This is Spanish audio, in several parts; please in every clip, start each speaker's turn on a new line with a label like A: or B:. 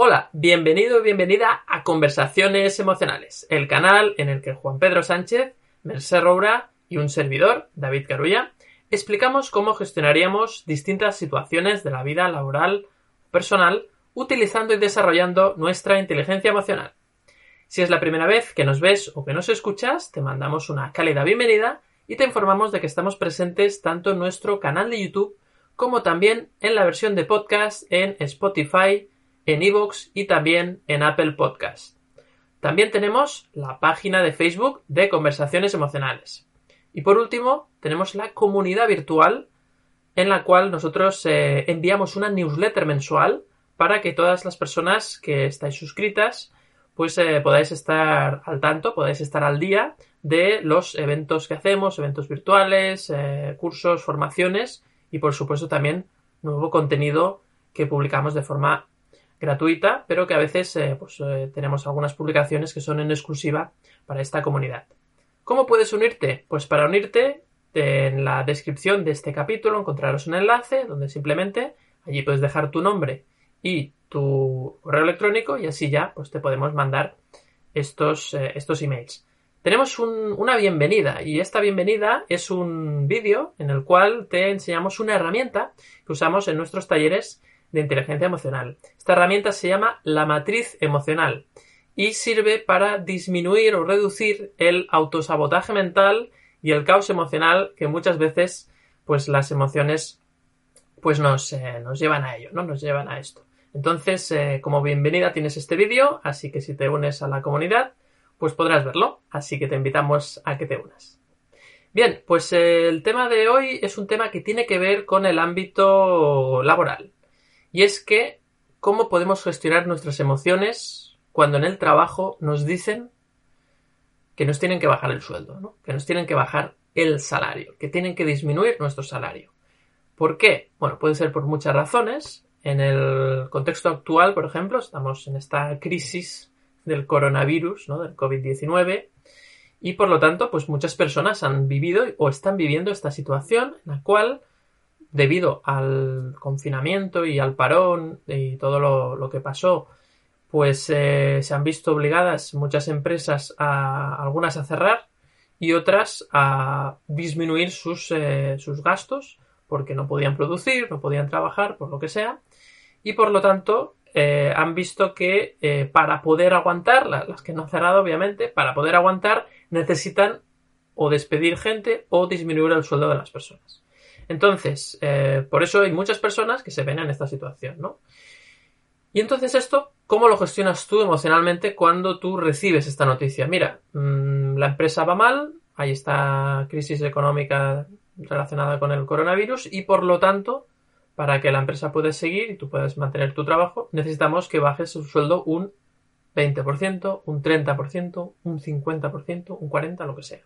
A: Hola, bienvenido y bienvenida a Conversaciones Emocionales, el canal en el que Juan Pedro Sánchez, Merced Roura y un servidor, David Carulla, explicamos cómo gestionaríamos distintas situaciones de la vida laboral personal utilizando y desarrollando nuestra inteligencia emocional. Si es la primera vez que nos ves o que nos escuchas, te mandamos una cálida bienvenida y te informamos de que estamos presentes tanto en nuestro canal de YouTube como también en la versión de podcast en Spotify, en Evox y también en Apple Podcast. También tenemos la página de Facebook de Conversaciones Emocionales. Y por último, tenemos la comunidad virtual en la cual nosotros eh, enviamos una newsletter mensual para que todas las personas que estáis suscritas pues eh, podáis estar al tanto, podáis estar al día de los eventos que hacemos, eventos virtuales, eh, cursos, formaciones y por supuesto también nuevo contenido que publicamos de forma gratuita, pero que a veces eh, pues, eh, tenemos algunas publicaciones que son en exclusiva para esta comunidad. ¿Cómo puedes unirte? Pues para unirte en la descripción de este capítulo encontrarás un enlace donde simplemente allí puedes dejar tu nombre y tu correo electrónico y así ya pues te podemos mandar estos, eh, estos emails tenemos una bienvenida y esta bienvenida es un vídeo en el cual te enseñamos una herramienta que usamos en nuestros talleres de inteligencia emocional. Esta herramienta se llama la matriz emocional y sirve para disminuir o reducir el autosabotaje mental y el caos emocional que muchas veces pues las emociones pues nos, eh, nos llevan a ello, ¿no? Nos llevan a esto. Entonces, eh, como bienvenida tienes este vídeo, así que si te unes a la comunidad, pues podrás verlo. Así que te invitamos a que te unas. Bien, pues eh, el tema de hoy es un tema que tiene que ver con el ámbito laboral. Y es que, ¿cómo podemos gestionar nuestras emociones cuando en el trabajo nos dicen que nos tienen que bajar el sueldo, que nos tienen que bajar el salario, que tienen que disminuir nuestro salario? ¿Por qué? Bueno, puede ser por muchas razones. En el contexto actual, por ejemplo, estamos en esta crisis del coronavirus, ¿no? del COVID-19, y por lo tanto, pues muchas personas han vivido o están viviendo esta situación en la cual, debido al confinamiento y al parón y todo lo, que pasó, pues eh, se han visto obligadas muchas empresas a algunas a cerrar y otras a disminuir sus, eh, sus gastos porque no podían producir, no podían trabajar, por lo que sea, y por lo tanto eh, han visto que para poder aguantar, las que no han cerrado obviamente, para poder aguantar necesitan o despedir gente o disminuir el sueldo de las personas. Entonces, eh, por eso hay muchas personas que se ven en esta situación, ¿no? Y entonces esto, ¿cómo lo gestionas tú emocionalmente cuando tú recibes esta noticia? Mira, mm, la empresa va mal, hay esta crisis económica relacionada con el coronavirus y por lo tanto para que la empresa pueda seguir y tú puedas mantener tu trabajo, necesitamos que bajes su sueldo un 20%, un 30%, un 50%, un 40%, lo que sea.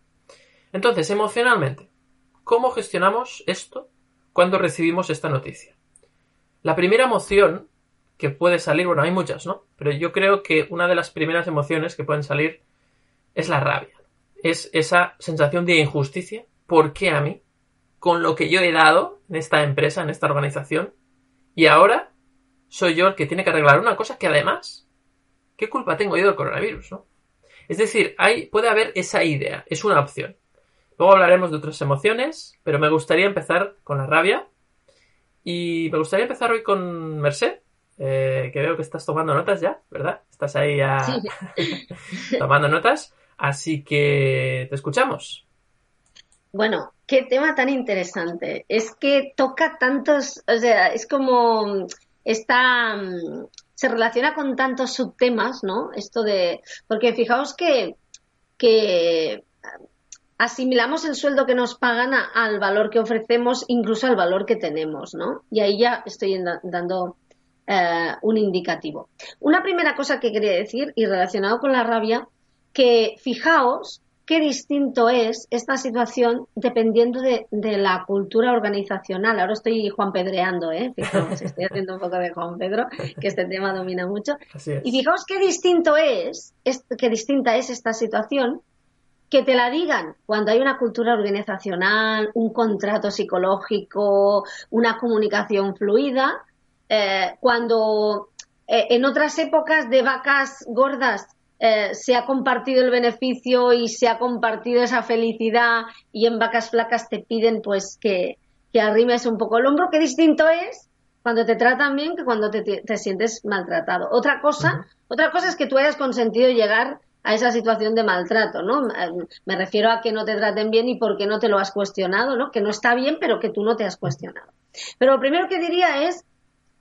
A: Entonces, emocionalmente, ¿cómo gestionamos esto cuando recibimos esta noticia? La primera emoción que puede salir, bueno, hay muchas, ¿no? Pero yo creo que una de las primeras emociones que pueden salir es la rabia. Es esa sensación de injusticia. ¿Por qué a mí? con lo que yo he dado en esta empresa, en esta organización, y ahora soy yo el que tiene que arreglar una cosa que además, ¿qué culpa tengo yo del coronavirus? ¿no? Es decir, puede haber esa idea, es una opción. Luego hablaremos de otras emociones, pero me gustaría empezar con la rabia. Y me gustaría empezar hoy con Merced, eh, que veo que estás tomando notas ya, ¿verdad? Estás ahí ya tomando notas. Así que te escuchamos.
B: Bueno, qué tema tan interesante. Es que toca tantos, o sea, es como está se relaciona con tantos subtemas, ¿no? Esto de porque fijaos que que asimilamos el sueldo que nos pagan al valor que ofrecemos, incluso al valor que tenemos, ¿no? Y ahí ya estoy dando eh, un indicativo. Una primera cosa que quería decir y relacionado con la rabia, que fijaos qué distinto es esta situación dependiendo de, la cultura organizacional. Ahora estoy Juan Pedreando, ¿eh? Fijaos, estoy haciendo un poco de Juan Pedro, que este tema domina mucho. Y fijaos qué distinto es, qué distinta es esta situación que te la digan cuando hay una cultura organizacional, un contrato psicológico, una comunicación fluida, eh, cuando eh, en otras épocas de vacas gordas eh, se ha compartido el beneficio y se ha compartido esa felicidad y en vacas flacas te piden pues que, que arrimes un poco el hombro. Qué distinto es cuando te tratan bien que cuando te, te sientes maltratado. Otra cosa, otra cosa es que tú hayas consentido llegar a esa situación de maltrato, ¿no? Me refiero a que no te traten bien y por qué no te lo has cuestionado, ¿no? Que no está bien, pero que tú no te has cuestionado. Pero lo primero que diría es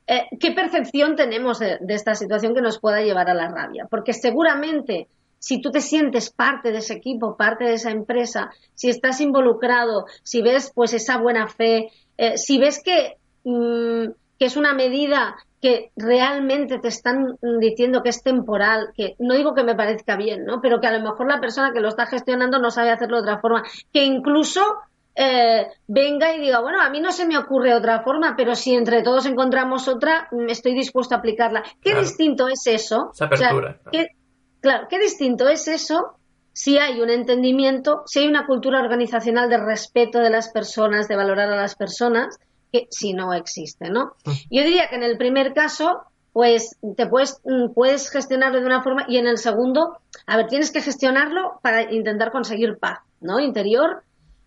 B: eh, qué percepción tenemos de, esta situación que nos pueda llevar a la rabia. Porque seguramente si tú te sientes parte de ese equipo, parte de esa empresa, si estás involucrado, si ves pues esa buena fe, eh, si ves que, mm, que es una medida que realmente te están diciendo que es temporal, que no digo que me parezca bien, ¿no? Pero que a lo mejor la persona que lo está gestionando no sabe hacerlo de otra forma, que incluso eh, venga y diga, bueno, a mí no se me ocurre otra forma, pero si entre todos encontramos otra, mm, estoy dispuesto a aplicarla. ¿Qué distinto es eso? claro, ¿qué distinto es eso si hay un entendimiento, si hay una cultura organizacional de respeto de las personas, de valorar a las personas? Que si no existe, ¿no? Mm. Yo diría que en el primer caso, pues te puedes, mm, puedes gestionarlo de una forma y en el segundo, a ver, tienes que gestionarlo para intentar conseguir paz, ¿no? Interior,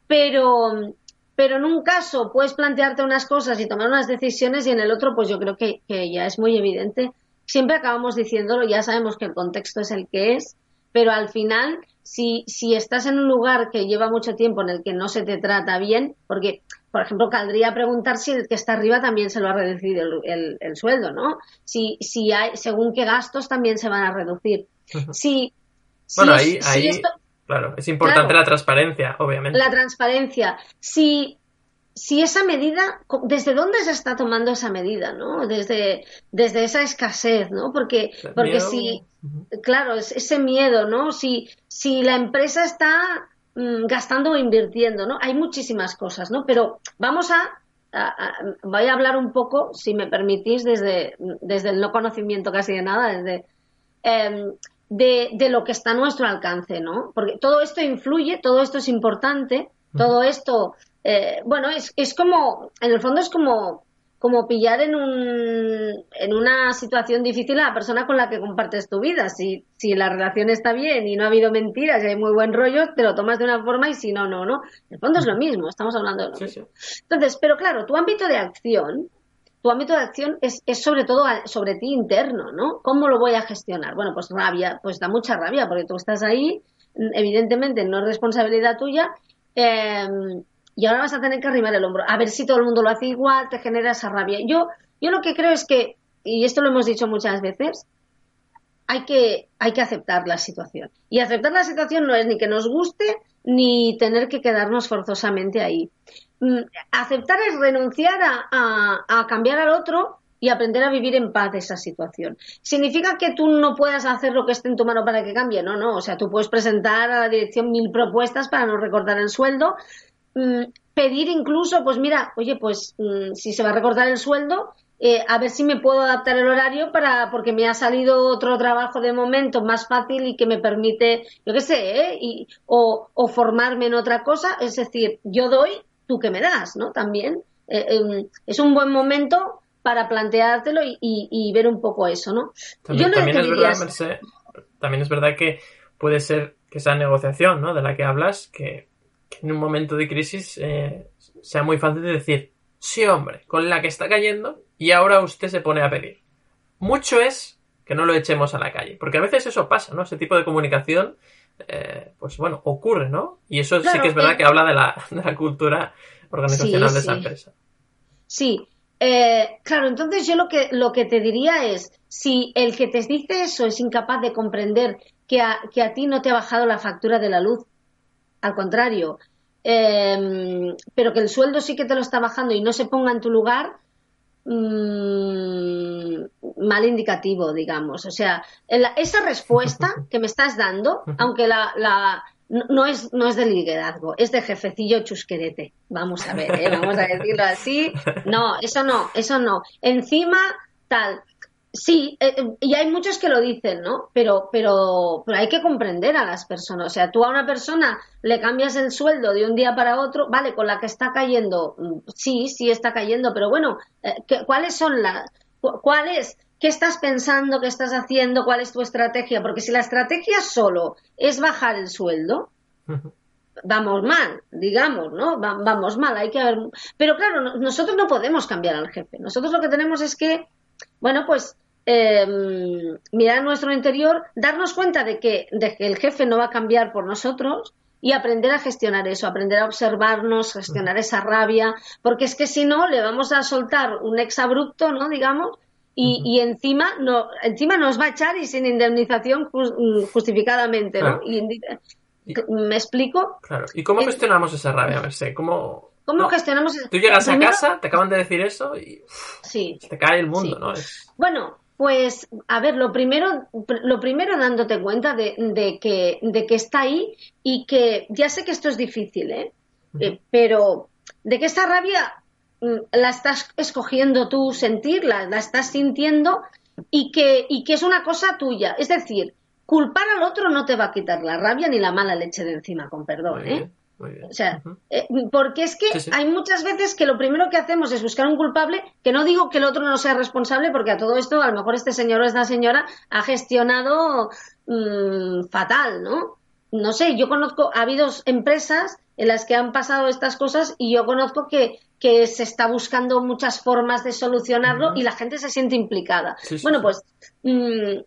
B: pero, pero en un caso puedes plantearte unas cosas y tomar unas decisiones y en el otro, pues yo creo que, que ya es muy evidente. Siempre acabamos diciéndolo, ya sabemos que el contexto es el que es, pero al final, si, si estás en un lugar que lleva mucho tiempo en el que no se te trata bien, porque por ejemplo, caldría preguntar si el que está arriba también se lo ha reducido el, sueldo, ¿no? Si, si hay, según qué gastos también se van a reducir. Si,
A: bueno, ahí, ahí claro, es importante la transparencia, obviamente.
B: La transparencia. Si, si esa medida, ¿desde dónde se está tomando esa medida, no? Desde, desde esa escasez, ¿no? Porque, porque si, claro, ese miedo, ¿no? Si, si la empresa está Mm, gastando o invirtiendo, ¿no? Hay muchísimas cosas, ¿no? Pero vamos a, voy a hablar un poco, si me permitís, desde, desde el no conocimiento casi de nada, desde em, de, de, lo que está a nuestro alcance, ¿no? Porque todo esto influye, todo esto es importante, todo esto, eh, bueno, es, es como, en el fondo es como como pillar en, un, en una situación difícil a la persona con la que compartes tu vida. Si, si la relación está bien y no ha habido mentiras y hay muy buen rollo, te lo tomas de una forma y si no, no, no. En el fondo es lo mismo, estamos hablando de lo mismo. Entonces, pero claro, tu ámbito de acción, tu ámbito de acción es, es sobre todo sobre ti interno, ¿no? ¿Cómo lo voy a gestionar? Bueno, pues rabia, pues da mucha rabia porque tú estás ahí, evidentemente no es responsabilidad tuya. Eh, y ahora vas a tener que arrimar el hombro. A ver si todo el mundo lo hace igual, te genera esa rabia. Yo, yo lo que creo es que, y esto lo hemos dicho muchas veces, hay que, hay que aceptar la situación. Y aceptar la situación no es ni que nos guste ni tener que quedarnos forzosamente ahí. Mm, aceptar es renunciar a, a, cambiar al otro y aprender a vivir en paz esa situación. ¿Significa que tú no puedas hacer lo que esté en tu mano para que cambie? No, no. O sea, tú puedes presentar a la dirección mil propuestas para no recortar el sueldo, Mm, pedir incluso, pues mira, oye, pues mm, si se va a recortar el sueldo, eh, a ver si me puedo adaptar el horario para porque me ha salido otro trabajo de momento más fácil y que me permite, yo qué sé, ¿eh? y, o, formarme en otra cosa. Es decir, yo doy, tú que me das, ¿no? También eh, em, es un buen momento para planteártelo y, ver un poco eso, ¿no?
A: También, también es verdad, también es verdad que puede ser que esa negociación, ¿no? De la que hablas, que en un momento de crisis eh, sea muy fácil de decir, sí hombre, con la que está cayendo y ahora usted se pone a pedir. Mucho es que no lo echemos a la calle, porque a veces eso pasa, ¿no? Ese tipo de comunicación, eh, pues bueno, ocurre, ¿no? Y eso sí que es verdad que habla de la, cultura organizacional de esa empresa.
B: Sí, eh, claro, entonces yo lo que, lo que te diría es, si el que te dice eso es incapaz de comprender que que a ti no te ha bajado la factura de la luz, al contrario, em, pero que el sueldo sí que te lo está bajando y no se ponga en tu lugar, mm, mal indicativo, digamos. O sea, esa respuesta que me estás dando, aunque la, no, es, no es de liderazgo, es de jefecillo chusquerete. Vamos a ver, ¿eh? vamos a decirlo así. No, eso no, eso no. Encima, tal. Sí, eh, y hay muchos que lo dicen, ¿no? Pero, pero, pero hay que comprender a las personas. O sea, tú a una persona le cambias el sueldo de un día para otro, vale, con la que está cayendo, mm, sí, sí está cayendo, pero bueno, eh, ¿cuáles son las, cuál es qué estás pensando, qué estás haciendo, cuál es tu estrategia, porque si la estrategia solo es bajar el sueldo, vamos mal, digamos, ¿no? vamos mal, hay que ver. Pero claro, nosotros no podemos cambiar al jefe. Nosotros lo que tenemos es que, bueno, pues em, mirar nuestro interior, darnos cuenta de que, de que el jefe no va a cambiar por nosotros y aprender a gestionar eso, aprender a observarnos, gestionar esa rabia, porque es que si no, le vamos a soltar un exabrupto, ¿no? Digamos, y, y, encima no encima nos va a echar y sin indemnización justificadamente ¿no? y, ¿Me explico?
A: Claro. ¿Y cómo gestionamos esa rabia? A ver, sé, ¿cómo,
B: ¿Cómo gestionamos
A: Tú llegas a casa, te acaban de decir eso y sí. te cae el mundo, ¿no?
B: Bueno, pues, a ver, lo primero, lo primero dándote cuenta de, de, que, de que está ahí y que ya sé que esto es difícil, ¿eh? eh pero de que esta rabia mm, la estás escogiendo tú sentirla, la estás sintiendo y que, y que es una cosa tuya. Es decir, culpar al otro no te va a quitar la rabia ni la mala leche de encima, con perdón, ¿eh? O sea, eh, porque es que hay muchas veces que lo primero que hacemos es buscar un culpable, que no digo que el otro no sea responsable, porque a todo esto a lo mejor este señor o esta señora ha gestionado mm, fatal, ¿no? No sé, yo conozco, ha habido empresas en las que han pasado estas cosas y yo conozco que, que se está buscando muchas formas de solucionarlo y la gente se siente implicada. bueno, pues mm,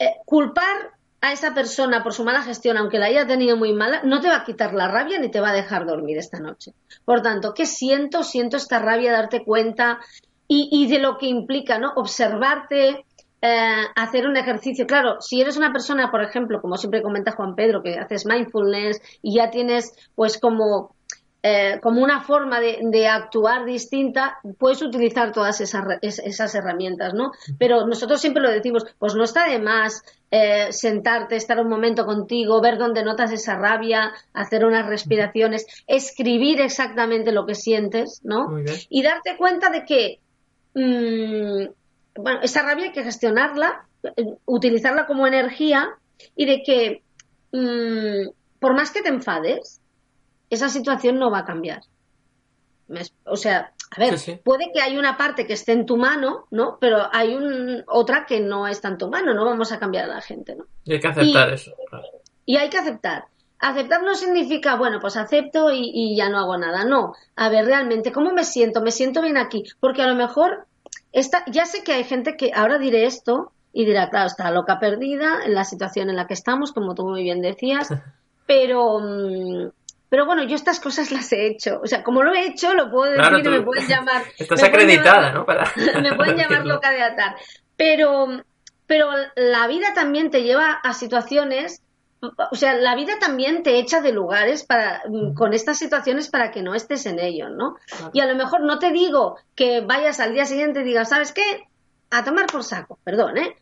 B: eh, culpar a esa persona por su mala gestión, aunque la haya tenido muy mala, no te va a quitar la rabia ni te va a dejar dormir esta noche. Por tanto, ¿qué siento? Siento esta rabia, darte cuenta y, de lo que implica, ¿no? Observarte, eh, hacer un ejercicio. Claro, si eres una persona, por ejemplo, como siempre comenta Juan Pedro, que haces mindfulness y ya tienes, pues, como eh, como una forma de, actuar distinta, puedes utilizar todas esas, esas, herramientas, ¿no? Pero nosotros siempre lo decimos, pues no está de más eh, sentarte, estar un momento contigo, ver dónde notas esa rabia, hacer unas respiraciones, escribir exactamente lo que sientes, ¿no? Y darte cuenta de que, mm, bueno, esa rabia hay que gestionarla, eh, utilizarla como energía y de que, mm, por más que te enfades, esa situación no va a cambiar. O sea, a ver, puede que hay una parte que esté en tu mano, ¿no? Pero hay un, otra que no está en tu mano, no vamos a cambiar a la gente, ¿no?
A: Y hay que aceptar eso.
B: Y hay que aceptar. Aceptar no significa, bueno, pues acepto y, ya no hago nada. No. A ver, realmente, ¿cómo me siento? Me siento bien aquí. Porque a lo mejor, esta, ya sé que hay gente que ahora diré esto y dirá, claro, está loca perdida en la situación en la que estamos, como tú muy bien decías, pero. Pero bueno, yo estas cosas las he hecho. O sea, como lo he hecho, lo puedo decir y me pueden llamar.
A: Estás acreditada, ¿no? Para,
B: me pueden llamar loca de atar. Pero, pero la vida también te lleva a situaciones. O sea, la vida también te echa de lugares para, con estas situaciones para que no estés en ellos, ¿no? Y a lo mejor no te digo que vayas al día siguiente y digas, ¿sabes qué? A tomar por saco, perdón, ¿eh?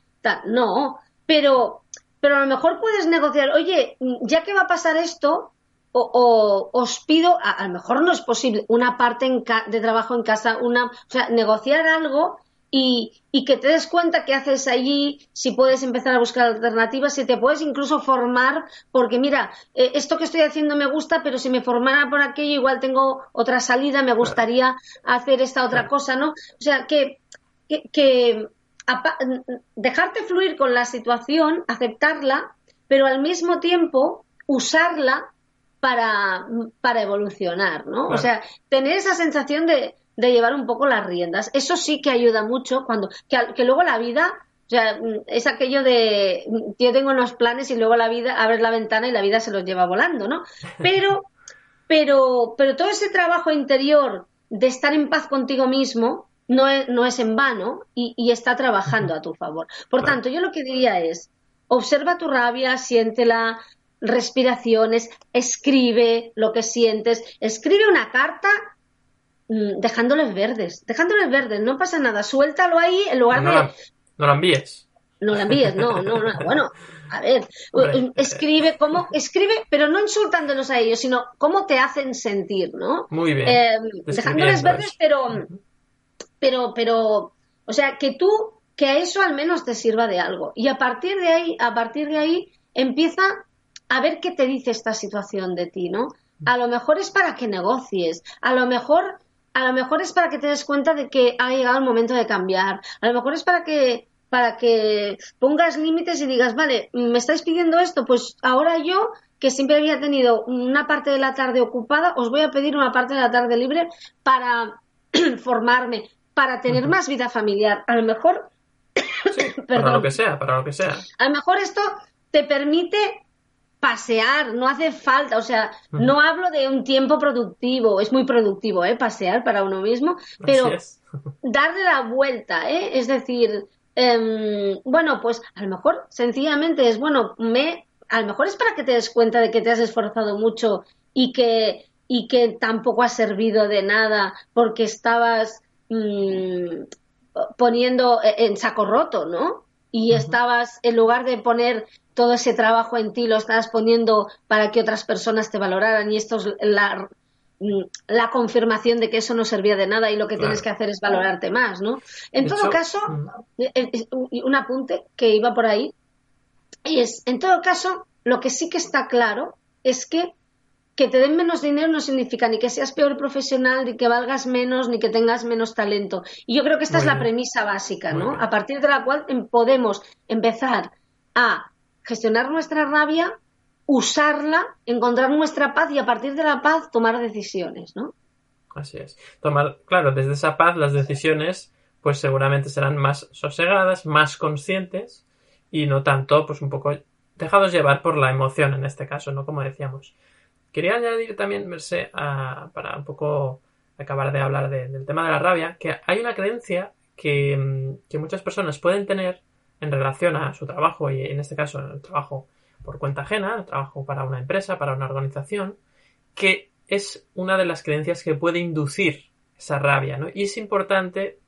B: no, pero, pero a lo mejor puedes negociar, oye, ya que va a pasar esto, o, os pido, a, lo mejor no es posible, una parte de trabajo en casa, una, o sea, negociar algo y, que te des cuenta qué haces allí, si puedes empezar a buscar alternativas, si te puedes incluso formar, porque mira, eh, esto que estoy haciendo me gusta, pero si me formara por aquello, igual tengo otra salida, me gustaría hacer esta otra cosa, ¿no? O sea, que, que dejarte fluir con la situación, aceptarla, pero al mismo tiempo usarla para, para evolucionar, ¿no? O sea, tener esa sensación de, de, llevar un poco las riendas. Eso sí que ayuda mucho cuando, que, que luego la vida, o sea, es aquello de, yo tengo unos planes y luego la vida, abres la ventana y la vida se los lleva volando, ¿no? Pero, pero, pero todo ese trabajo interior de estar en paz contigo mismo, no es, no es en vano y, y, está trabajando a tu favor. Por tanto, yo lo que diría es, observa tu rabia, siéntela, respiraciones, escribe lo que sientes, escribe una carta mm, dejándoles verdes, dejándoles verdes, no pasa nada, suéltalo ahí en lugar de...
A: No lo envíes.
B: No lo envíes, no, no, no, bueno, a ver, escribe cómo, escribe, pero no insultándolos a ellos, sino cómo te hacen sentir, ¿no?
A: Muy bien.
B: Eh, dejándoles verdes, pero, pero, pero, o sea, que tú, que a eso al menos te sirva de algo. Y a partir de ahí, a partir de ahí, empieza a ver qué te dice esta situación de ti, ¿no? A lo mejor es para que negocies, a lo mejor, a lo mejor es para que te des cuenta de que ha llegado el momento de cambiar, a lo mejor es para que para que pongas límites y digas, vale, me estáis pidiendo esto, pues ahora yo que siempre había tenido una parte de la tarde ocupada, os voy a pedir una parte de la tarde libre para formarme, para tener más vida familiar. A lo mejor,
A: para lo que sea, para lo que sea.
B: A lo mejor esto te permite pasear, no hace falta, o sea, no hablo de un tiempo productivo, es muy productivo, ¿eh? Pasear para uno mismo, pero darle la vuelta, ¿eh? Es decir, em, bueno, pues a lo mejor sencillamente es, bueno, me a lo mejor es para que te des cuenta de que te has esforzado mucho y que, y que tampoco ha servido de nada porque estabas mm, poniendo en saco roto, ¿no? Y estabas, en lugar de poner todo ese trabajo en ti, lo estabas poniendo para que otras personas te valoraran y esto es la, mm, la confirmación de que eso no servía de nada y lo que tienes que hacer es valorarte más, ¿no? En todo caso, eh, eh, un apunte que iba por ahí, y es, en todo caso, lo que sí que está claro es que que te den menos dinero no significa ni que seas peor profesional, ni que valgas menos, ni que tengas menos talento. Y yo creo que esta es la premisa básica, ¿no? A partir de la cual em, podemos empezar a gestionar nuestra rabia, usarla, encontrar nuestra paz y a partir de la paz tomar decisiones, ¿no?
A: Así es. Tomar, claro, desde esa paz las decisiones pues seguramente serán más sosegadas, más conscientes y no tanto, pues un poco dejados llevar por la emoción en este caso, ¿no? Como decíamos. Quería añadir también, Mercé, para un poco acabar de hablar del tema de la rabia, que hay una creencia que, mm, que, muchas personas pueden tener en relación a su trabajo, y en este caso el trabajo por cuenta ajena, el trabajo para una empresa, para una organización, que es una de las creencias que puede inducir esa rabia, ¿no? Y es importante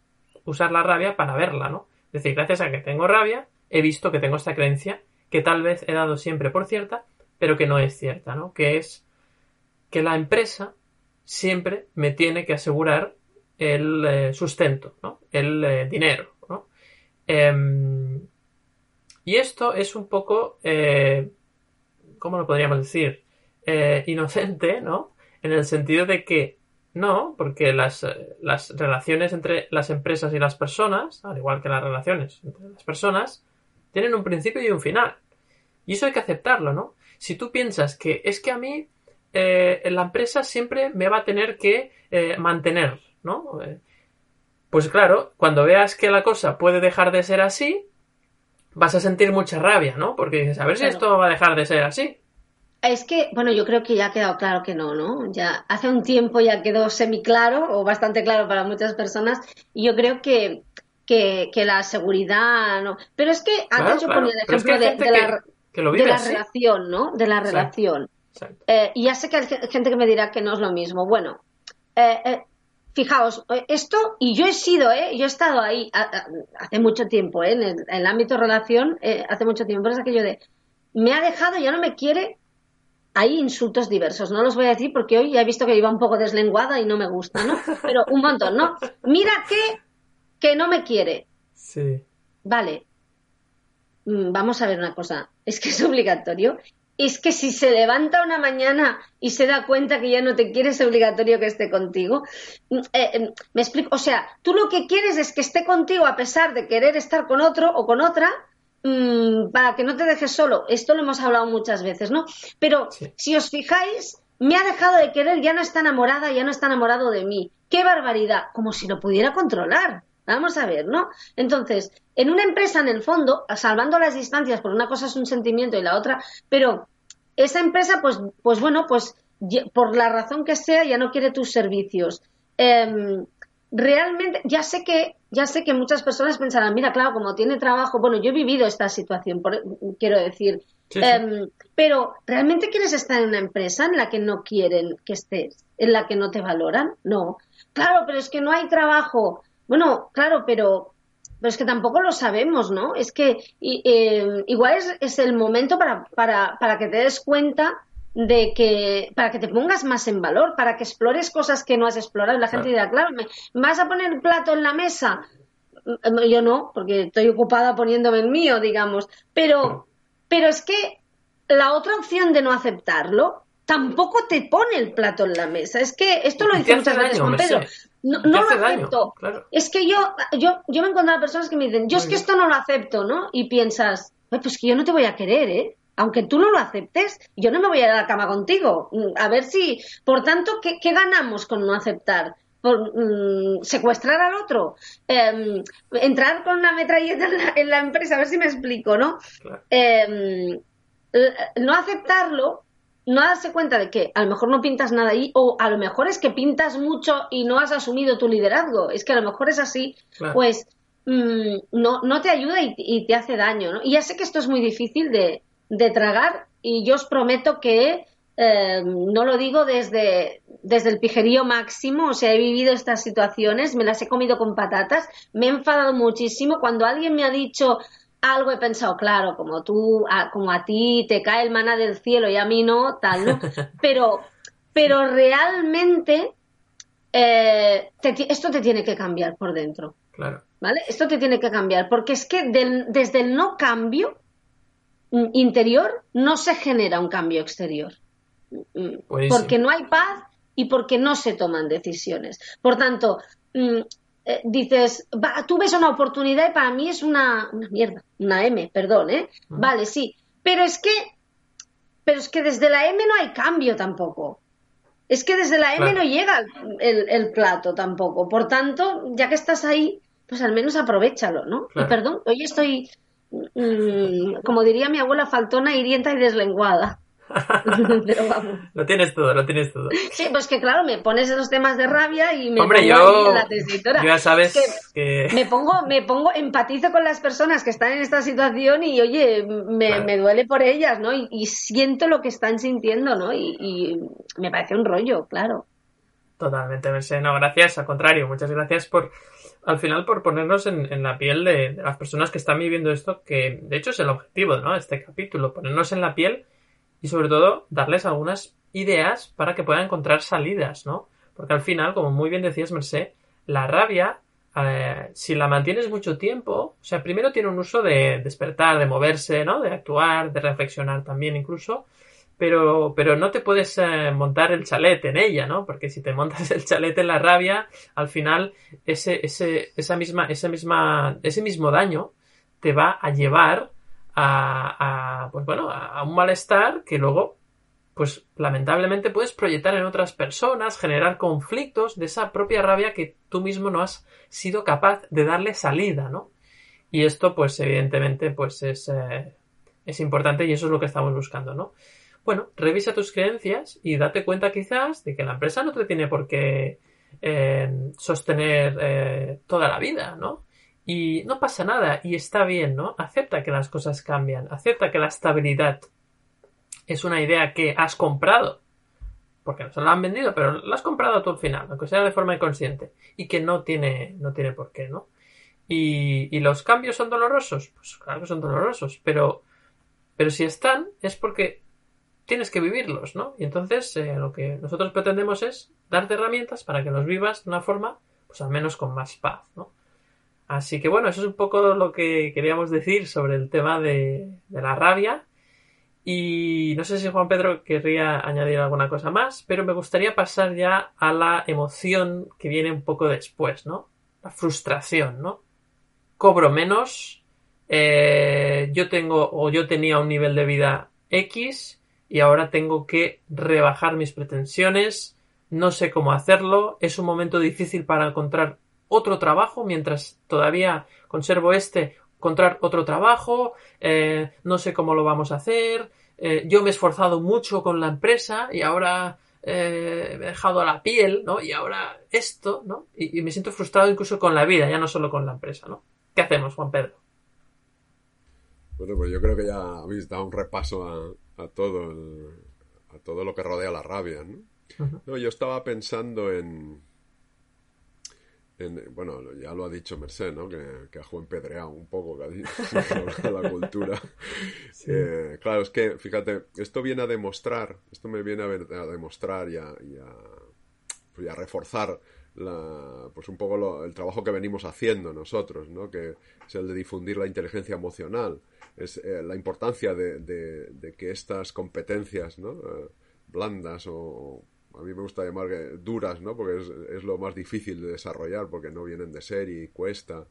A: usar la rabia para verla, ¿no? Es decir, gracias a que tengo rabia, he visto que tengo esta creencia que tal vez he dado siempre por cierta, pero que no es cierta, ¿no? Que es que la empresa siempre me tiene que asegurar el eh, sustento, ¿no? El eh, dinero, ¿no? Em, y esto es un poco, eh, ¿cómo lo podríamos decir? inocente, ¿no? En el sentido de que no, porque las, las relaciones entre las empresas y las personas, al igual que las relaciones entre las personas, tienen un principio y un final. Y eso hay que aceptarlo, ¿no? Si tú piensas que es que a mí eh, la empresa siempre me va a tener que eh, mantener, ¿no? Eh, pues claro, cuando veas que la cosa puede dejar de ser así, vas a sentir mucha rabia, ¿no? Porque dices, a ver si esto va a dejar de ser así.
B: Es que, bueno, yo creo que ya ha quedado claro que no, ¿no? Ya hace un tiempo ya quedó semi claro o bastante claro para muchas personas y yo creo que que, la seguridad, ¿no? Pero es que antes yo ponía el ejemplo de, la, relación, ¿no? De la relación. Eh, y ya sé que hay gente que me dirá que no es lo mismo. Bueno, eh, eh, fijaos, esto, y yo he sido, ¿eh? Yo he estado ahí hace mucho tiempo, ¿eh? En el, ámbito relación, hace mucho tiempo, es aquello de, me ha dejado, ya no me quiere, hay insultos diversos, no los voy a decir porque hoy ya he visto que iba un poco deslenguada y no me gusta, ¿no? Pero un montón, ¿no? Mira que que no me quiere.
A: Sí.
B: Vale. Mm, vamos a ver una cosa. Es que es obligatorio. Es que si se levanta una mañana y se da cuenta que ya no te quiere, es obligatorio que esté contigo. Mm, eh, em, me explico. O sea, tú lo que quieres es que esté contigo a pesar de querer estar con otro o con otra, mm, para que no te dejes solo. Esto lo hemos hablado muchas veces, ¿no? Pero si os fijáis, me ha dejado de querer, ya no está enamorada, ya no está enamorado de mí. ¡Qué barbaridad! Como si lo pudiera controlar. Vamos a ver, ¿no? Entonces, en una empresa, en el fondo, salvando las distancias, por una cosa es un sentimiento y la otra, pero esa empresa, pues, pues bueno, pues por la razón que sea, ya no quiere tus servicios. Em, realmente, ya sé que, ya sé que muchas personas pensarán, mira, claro, como tiene trabajo, bueno, yo he vivido esta situación, quiero decir, em, pero ¿realmente quieres estar en una empresa en la que no quieren que estés, en la que no te valoran? No. Claro, pero es que no hay trabajo bueno, claro, pero, pero es que tampoco lo sabemos, ¿no? Es que eh, igual es, es, el momento para, para, para que te des cuenta de que para que te pongas más en valor, para que explores cosas que no has explorado. La gente dirá, claro, ¿me vas a poner el plato en la mesa? Mm, yo no, porque estoy ocupada poniéndome el mío, digamos. Pero, pero es que la otra opción de no aceptarlo tampoco te pone el plato en la mesa. Es que esto lo dice muchas veces con Pedro. No, no lo acepto. Es que yo, yo, yo me he encontrado personas que me dicen, yo es que esto no lo acepto, ¿no? Y piensas, pues que yo no te voy a querer, ¿eh? Aunque tú no lo aceptes, yo no me voy a ir a la cama contigo. Mm, a ver si, por tanto, ¿qué, ganamos con no aceptar? Por, mm, secuestrar al otro, em, entrar con una metralleta en la, empresa, a ver si me explico, ¿no? Em, no aceptarlo no darse cuenta de que a lo mejor no pintas nada ahí o a lo mejor es que pintas mucho y no has asumido tu liderazgo. Es que a lo mejor es así, pues mm, no, no te ayuda y, te hace daño. ¿no? Y ya sé que esto es muy difícil de, de tragar y yo os prometo que eh, no lo digo desde, desde el pijerío máximo, o sea, he vivido estas situaciones, me las he comido con patatas, me he enfadado muchísimo. Cuando alguien me ha dicho algo he pensado, claro, como tú, como a ti te cae el maná del cielo y a mí no, tal, ¿no? Pero, pero realmente eh, esto te tiene que cambiar por dentro.
A: Claro.
B: ¿Vale? Esto te tiene que cambiar, porque es que desde el no cambio mm, interior no se genera un cambio exterior. Mm, porque no hay paz y porque no se toman decisiones. Por tanto, mm, eh, dices, tú ves una oportunidad y para mí es una, una mierda, una M, perdón, ¿eh? Vale, sí. Pero es que, pero es que desde la M no hay cambio tampoco. Es que desde la M no llega el, el, plato tampoco. Por tanto, ya que estás ahí, pues al menos aprovechalo, ¿no? Y perdón, hoy estoy, mm, como diría mi abuela, faltona, hirienta y deslenguada.
A: Lo tienes todo, lo tienes todo.
B: Sí, pues que claro, me pones esos temas de rabia y me
A: Hombre,
B: pongo
A: yo, la tesitura. ya sabes que,
B: Me pongo, me pongo, empatizo con las personas que están en esta situación y oye, me, duele por ellas, ¿no? Y, siento lo que están sintiendo, ¿no? Y, me parece un rollo, claro.
A: Totalmente, No, gracias, al contrario, muchas gracias por, al final, por ponernos en, la piel de, de, las personas que están viviendo esto, que de hecho es el objetivo, ¿no? Este capítulo, ponernos en la piel y sobre todo darles algunas ideas para que puedan encontrar salidas, ¿no? Porque al final, como muy bien decías, Merced, la rabia, eh, si la mantienes mucho tiempo, o sea, primero tiene un uso de despertar, de moverse, ¿no? De actuar, de reflexionar también incluso, pero, pero no te puedes eh, montar el chalet en ella, ¿no? Porque si te montas el chalet en la rabia, al final ese, ese, esa misma, esa misma, ese mismo daño te va a llevar a, pues bueno, a, un malestar que luego, pues lamentablemente puedes proyectar en otras personas, generar conflictos de esa propia rabia que tú mismo no has sido capaz de darle salida, ¿no? Y esto, pues evidentemente, pues es, eh, es importante y eso es lo que estamos buscando, ¿no? Bueno, revisa tus creencias y date cuenta quizás de que la empresa no te tiene por qué eh, sostener eh, toda la vida, ¿no? Y no pasa nada y está bien, ¿no? Acepta que las cosas cambian, acepta que la estabilidad es una idea que has comprado, porque no se la han vendido, pero la has comprado tú al final, aunque sea de forma inconsciente, y que no tiene, no tiene por qué, ¿no? Y, y los cambios son dolorosos, pues claro que son dolorosos, pero, pero si están es porque tienes que vivirlos, ¿no? Y entonces eh, lo que nosotros pretendemos es darte herramientas para que los vivas de una forma, pues al menos con más paz, ¿no? Así que bueno, eso es un poco lo que queríamos decir sobre el tema de, la rabia. Y no sé si Juan Pedro querría añadir alguna cosa más, pero me gustaría pasar ya a la emoción que viene un poco después, ¿no? La frustración, ¿no? Cobro menos, eh, yo tengo o yo tenía un nivel de vida X y ahora tengo que rebajar mis pretensiones, no sé cómo hacerlo, es un momento difícil para encontrar otro trabajo mientras todavía conservo este, encontrar otro trabajo, eh, no sé cómo lo vamos a hacer, eh, yo me he esforzado mucho con la empresa y ahora eh, me he dejado a la piel, ¿no? Y ahora esto, ¿no? Y, me siento frustrado incluso con la vida, ya no solo con la empresa, ¿no? ¿Qué hacemos, Juan Pedro?
C: Bueno, pues yo creo que ya habéis dado un repaso a, todo a todo lo que rodea la rabia, ¿no? no yo estaba pensando en, bueno, ya lo ha dicho Merced, ¿no? Que, que ha Pedreado un poco que la cultura. Eh, claro, es que, fíjate, esto viene a demostrar, esto me viene a, demostrar y a, pues, a, reforzar la, pues un poco el trabajo que venimos haciendo nosotros, ¿no? Que es el de difundir la inteligencia emocional. Es eh, la importancia de, de, que estas competencias, ¿no? Eh, blandas o a mí me gusta llamar duras, ¿no? Porque es, es, lo más difícil de desarrollar, porque no vienen de ser y cuesta.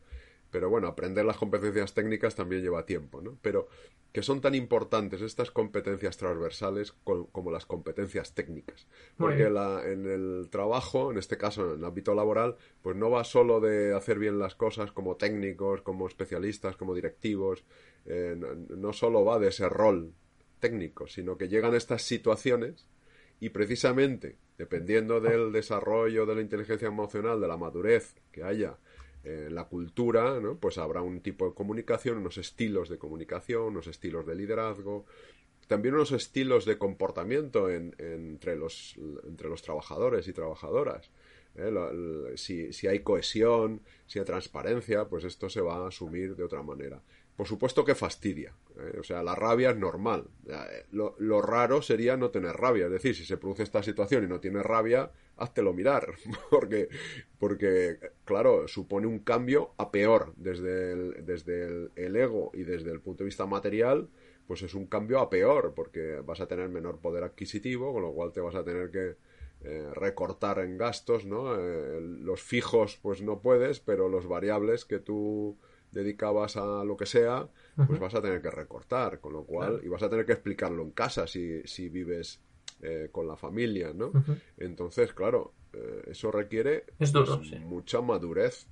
C: Pero bueno, aprender las competencias técnicas también lleva tiempo, ¿no? Pero que son tan importantes estas competencias transversales como las competencias técnicas. Porque la, en el trabajo, en este caso en el ámbito laboral, pues no va solo de hacer bien las cosas como técnicos, como especialistas, como directivos, eh, no, no solo va de ese rol técnico, sino que llegan estas situaciones y precisamente, dependiendo del desarrollo de la inteligencia emocional, de la madurez que haya en la cultura, pues habrá un tipo de comunicación, unos estilos de comunicación, unos estilos de liderazgo, también unos estilos de comportamiento entre, los, entre los trabajadores y trabajadoras. ¿eh? si, si hay cohesión, si hay transparencia, pues esto se va a asumir de otra manera. Por supuesto que fastidia. ¿eh? O sea, la rabia es normal. Eh, lo, raro sería no tener rabia. Es decir, si se produce esta situación y no tienes rabia, háztelo mirar. Porque, porque claro, supone un cambio a peor. Desde, el, desde el, ego y desde el punto de vista material, pues es un cambio a peor. Porque vas a tener menor poder adquisitivo, con lo cual te vas a tener que eh, recortar en gastos, ¿no? Eh, los fijos, pues no puedes, pero los variables que tú dedicabas a lo que sea, pues vas a tener que recortar, con lo cual, y vas a tener que explicarlo en casa si, si vives eh, con la familia, ¿no? Entonces, claro, eh, eso requiere
A: pues,
C: mucha madurez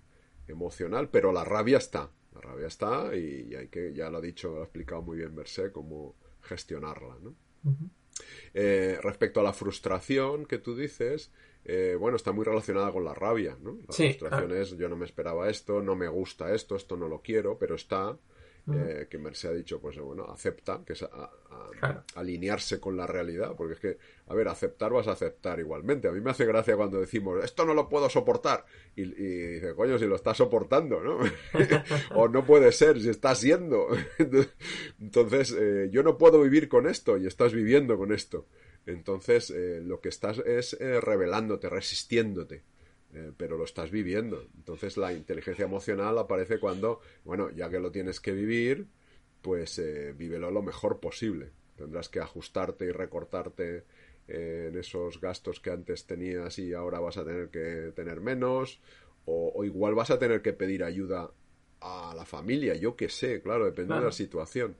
C: emocional, pero la rabia está, la rabia está y, hay que, ya lo ha dicho, lo ha explicado muy bien Mercé, cómo gestionarla, ¿no? Eh, respecto a la frustración que tú dices, eh, bueno, está muy relacionada con la rabia, ¿no? La frustración es yo no me esperaba esto, no me gusta esto, esto no lo quiero, pero está, eh, que Merce ha dicho, pues bueno, acepta, que es alinearse con la realidad, porque es que, a ver, aceptar vas a aceptar igualmente. A mí me hace gracia cuando decimos, esto no lo puedo soportar, y, y dice, coño, si lo estás soportando, ¿no? o no puede ser, si estás siendo. Entonces, eh, yo no puedo vivir con esto, y estás viviendo con esto. Entonces, eh, lo que estás es eh, revelándote, resistiéndote, eh, pero lo estás viviendo. Entonces, la inteligencia emocional aparece cuando, bueno, ya que lo tienes que vivir, pues vívelo lo mejor posible. Tendrás que ajustarte y recortarte en esos gastos que antes tenías y ahora vas a tener que tener menos, o, igual vas a tener que pedir ayuda a la familia, yo qué sé, claro, depende de la situación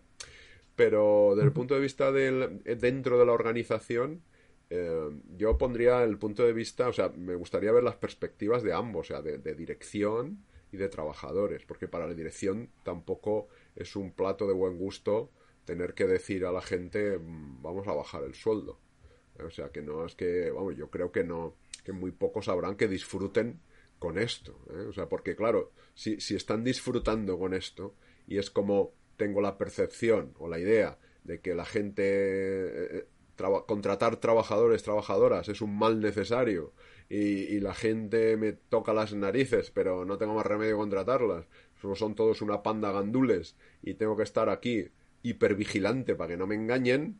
C: pero desde el punto de vista del, dentro de la organización, eh, yo pondría el punto de vista, o sea, me gustaría ver las perspectivas de ambos, o sea, de, dirección y de trabajadores, porque para la dirección tampoco es un plato de buen gusto tener que decir a la gente mm, vamos a bajar el sueldo. O sea, que no es que, vamos, yo creo que no, que muy pocos sabrán que disfruten con esto. ¿eh? O sea, porque claro, si, si están disfrutando con esto y es como tengo la percepción o la idea de que la gente eh, contratar trabajadores, trabajadoras es un mal necesario y, la gente me toca las narices, pero no tengo más remedio contratarlas. Son todos una panda gandules y tengo que estar aquí hipervigilante para que no me engañen,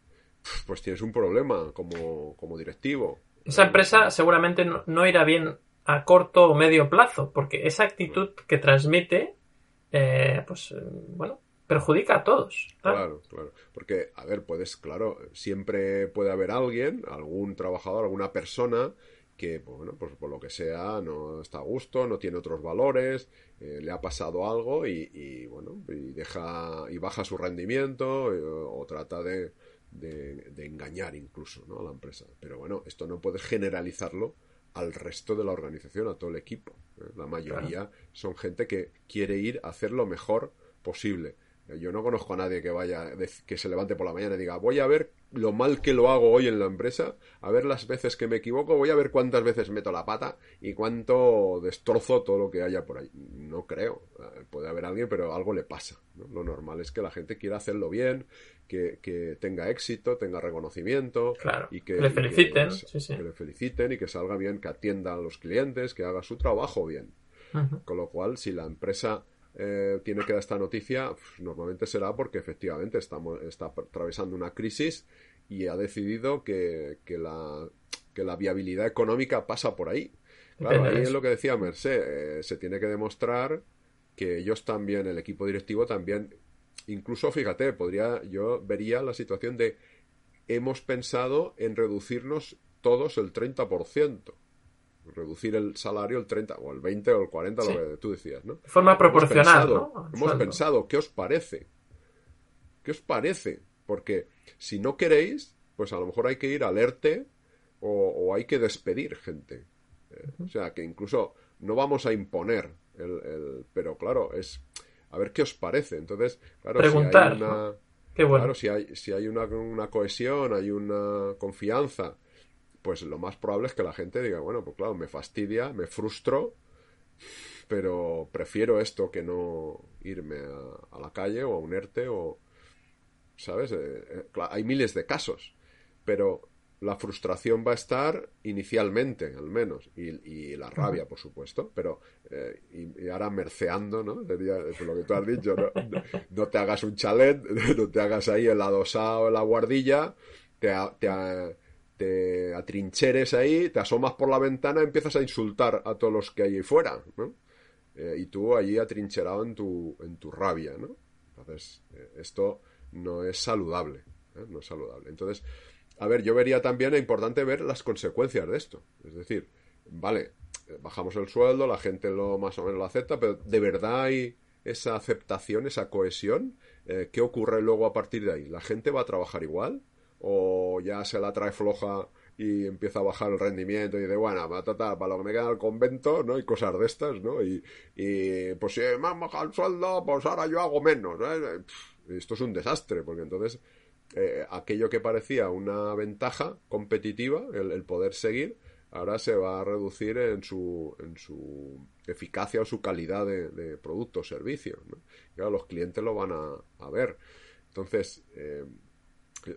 C: pues tienes un problema como, como directivo.
A: Esa empresa seguramente no, irá bien a corto o medio plazo, porque esa actitud que transmite, eh, pues eh, bueno, perjudica a todos.
C: Claro, claro. Porque, a ver, puedes, claro, siempre puede haber alguien, algún trabajador, alguna persona que, pues, bueno, pues por lo que sea, no está a gusto, no tiene otros valores, eh, le ha pasado algo y, bueno, y deja, y baja su rendimiento eh, o, trata de, de, engañar incluso, ¿no? A la empresa. Pero bueno, esto no puedes generalizarlo al resto de la organización, a todo el equipo. ¿eh? La mayoría son gente que quiere ir a hacer lo mejor posible. Yo no conozco a nadie que vaya, que se levante por la mañana y diga, voy a ver lo mal que lo hago hoy en la empresa, a ver las veces que me equivoco, voy a ver cuántas veces meto la pata y cuánto destrozo todo lo que haya por ahí. No creo. Puede haber alguien, pero algo le pasa. Lo normal es que la gente quiera hacerlo bien, que, tenga éxito, tenga reconocimiento
A: y que, le feliciten.
C: Que, le feliciten y que salga bien, que atienda a los clientes, que haga su trabajo bien. Con lo cual, si la empresa eh, tiene que dar esta noticia, normalmente será porque efectivamente estamos, está atravesando una crisis y ha decidido que, que, la, que la viabilidad económica pasa por ahí. Claro, ahí es lo que decía Mercé, eh, se tiene que demostrar que ellos también, el equipo directivo también, incluso fíjate, podría, yo vería la situación de hemos pensado en reducirnos todos el 30%. Reducir el salario el 30 o el 20 o el 40, lo que tú decías, ¿no?
A: De forma proporcional,
C: hemos
A: ¿no?
C: pensado, hemos pensado, ¿qué os parece? ¿Qué os parece? Porque si no queréis, pues a lo mejor hay que ir al ERTE o, o hay que despedir gente. Eh, O sea, que incluso no vamos a imponer el, el- pero claro, es a ver qué os parece. Entonces, claro,
A: Preguntar,
C: si hay una
A: ¿no? Qué bueno.
C: Claro, si hay, si hay una, una cohesión, hay una confianza, pues lo más probable es que la gente diga, bueno, pues claro, me fastidia, me frustro, pero prefiero esto que no irme a, a la calle o a un ERTE o, ¿sabes? Eh, eh, hay miles de casos, pero la frustración va a estar inicialmente, al menos, y, y la rabia, por supuesto, pero eh, y, y ahora merceando, ¿no? Sería, por lo que tú has dicho, ¿no? No te hagas un chalet, no te hagas ahí el adosado la guardilla, te, te atrincheres ahí, te asomas por la ventana, empiezas a insultar a todos los que hay ahí fuera, ¿no? Eh, y tú allí atrincherado en tu, en tu rabia, ¿no? Entonces, eh, esto no es saludable, ¿eh? no es saludable. Entonces, a ver, yo vería también importante ver las consecuencias de esto. Es decir, vale, bajamos el sueldo, la gente lo más o menos lo acepta, pero ¿de verdad hay esa aceptación, esa cohesión? ¿Qué ocurre luego a partir de ahí? ¿La gente va a trabajar igual? ¿O ya se la trae floja y empieza a bajar el rendimiento y dice, bueno, va, total, para lo que me queda el convento, ¿no? Y cosas de estas, ¿no? Y, y pues si me han bajado el sueldo, pues ahora yo hago menos, ¿eh? Esto es un desastre, porque entonces eh, aquello que parecía una ventaja competitiva, el, poder seguir, ahora se va a reducir en su, en su eficacia o su calidad de, de producto o servicio. Y ahora los clientes lo van a, a ver. Entonces, eh,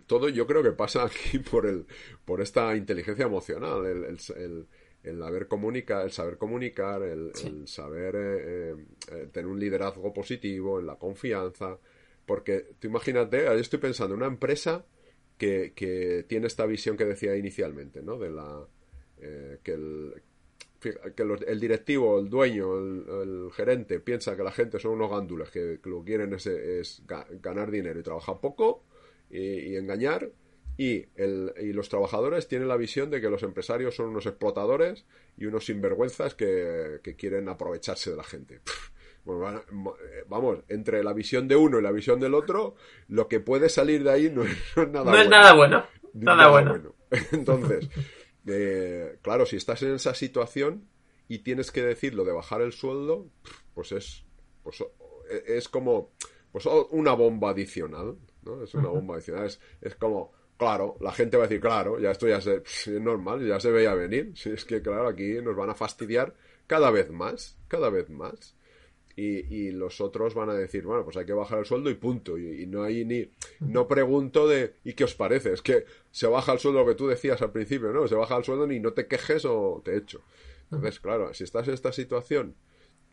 C: todo yo creo que pasa aquí por el por esta inteligencia emocional, el, el, el, el haber comunica, el saber comunicar, el,
A: Sí.
C: el saber eh, eh, eh, tener un liderazgo positivo, en la confianza. Porque tú imagínate, ahí estoy pensando, una empresa que, que tiene esta visión que decía inicialmente, ¿no? De la eh, que el que los- el directivo, el dueño, el, el gerente piensa que la gente son unos gándules que, que lo que quieren es, es ga- ganar dinero y trabajar poco y, y engañar. Y, el, y los trabajadores tienen la visión de que los empresarios son unos explotadores y unos sinvergüenzas que, que quieren aprovecharse de la gente. Bueno, eh, vamos, entre la visión de uno y la visión del otro, lo que puede salir de ahí no es, nada
A: no es
C: bueno.
A: nada bueno. Nada, bueno.
C: Entonces, eh, claro, si estás en esa situación y tienes que decir lo de bajar el sueldo, pues es, pues, es como pues una bomba adicional, ¿no? Es una bomba adicional. Es, es como, claro, la gente va a decir, claro, ya esto ya se, es normal, ya se veía venir. Si es que, claro, aquí nos van a fastidiar cada vez más, cada vez más. Y, y los otros van a decir, bueno, pues hay que bajar el sueldo y punto. Y, y no hay ni. No pregunto de. ¿Y qué os parece? Es que se baja el sueldo lo que tú decías al principio, ¿no? Se baja el sueldo ni no te quejes o te echo. Entonces, claro, si estás en esta situación,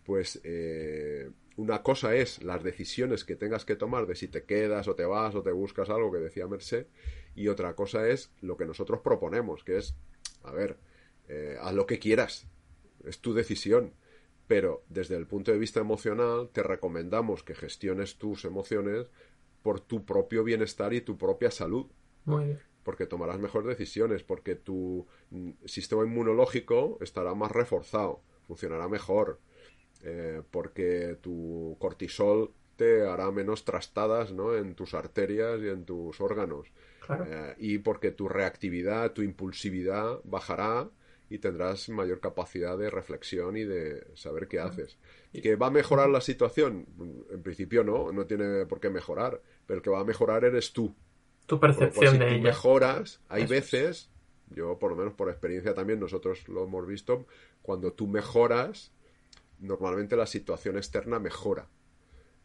C: pues eh, una cosa es las decisiones que tengas que tomar de si te quedas o te vas o te buscas algo que decía Merced, y otra cosa es lo que nosotros proponemos, que es, a ver, eh, haz lo que quieras, es tu decisión pero desde el punto de vista emocional te recomendamos que gestiones tus emociones por tu propio bienestar y tu propia salud.
A: Muy bien.
C: Porque tomarás mejores decisiones, porque tu mm, sistema inmunológico estará más reforzado, funcionará mejor, eh, porque tu cortisol te hará menos trastadas ¿no? en tus arterias y en tus órganos.
A: Claro.
C: Eh, y porque tu reactividad, tu impulsividad bajará y tendrás mayor capacidad de reflexión y de saber qué haces. ¿Que va a mejorar la situación? En principio no, no tiene por qué mejorar, pero el que va a mejorar eres tú.
A: Tu
C: cual,
A: percepción
C: si
A: de
C: tú
A: ella.
C: mejoras, hay
A: Eso
C: veces, yo por lo menos por experiencia también, nosotros lo hemos visto, cuando tú mejoras, normalmente la situación externa mejora.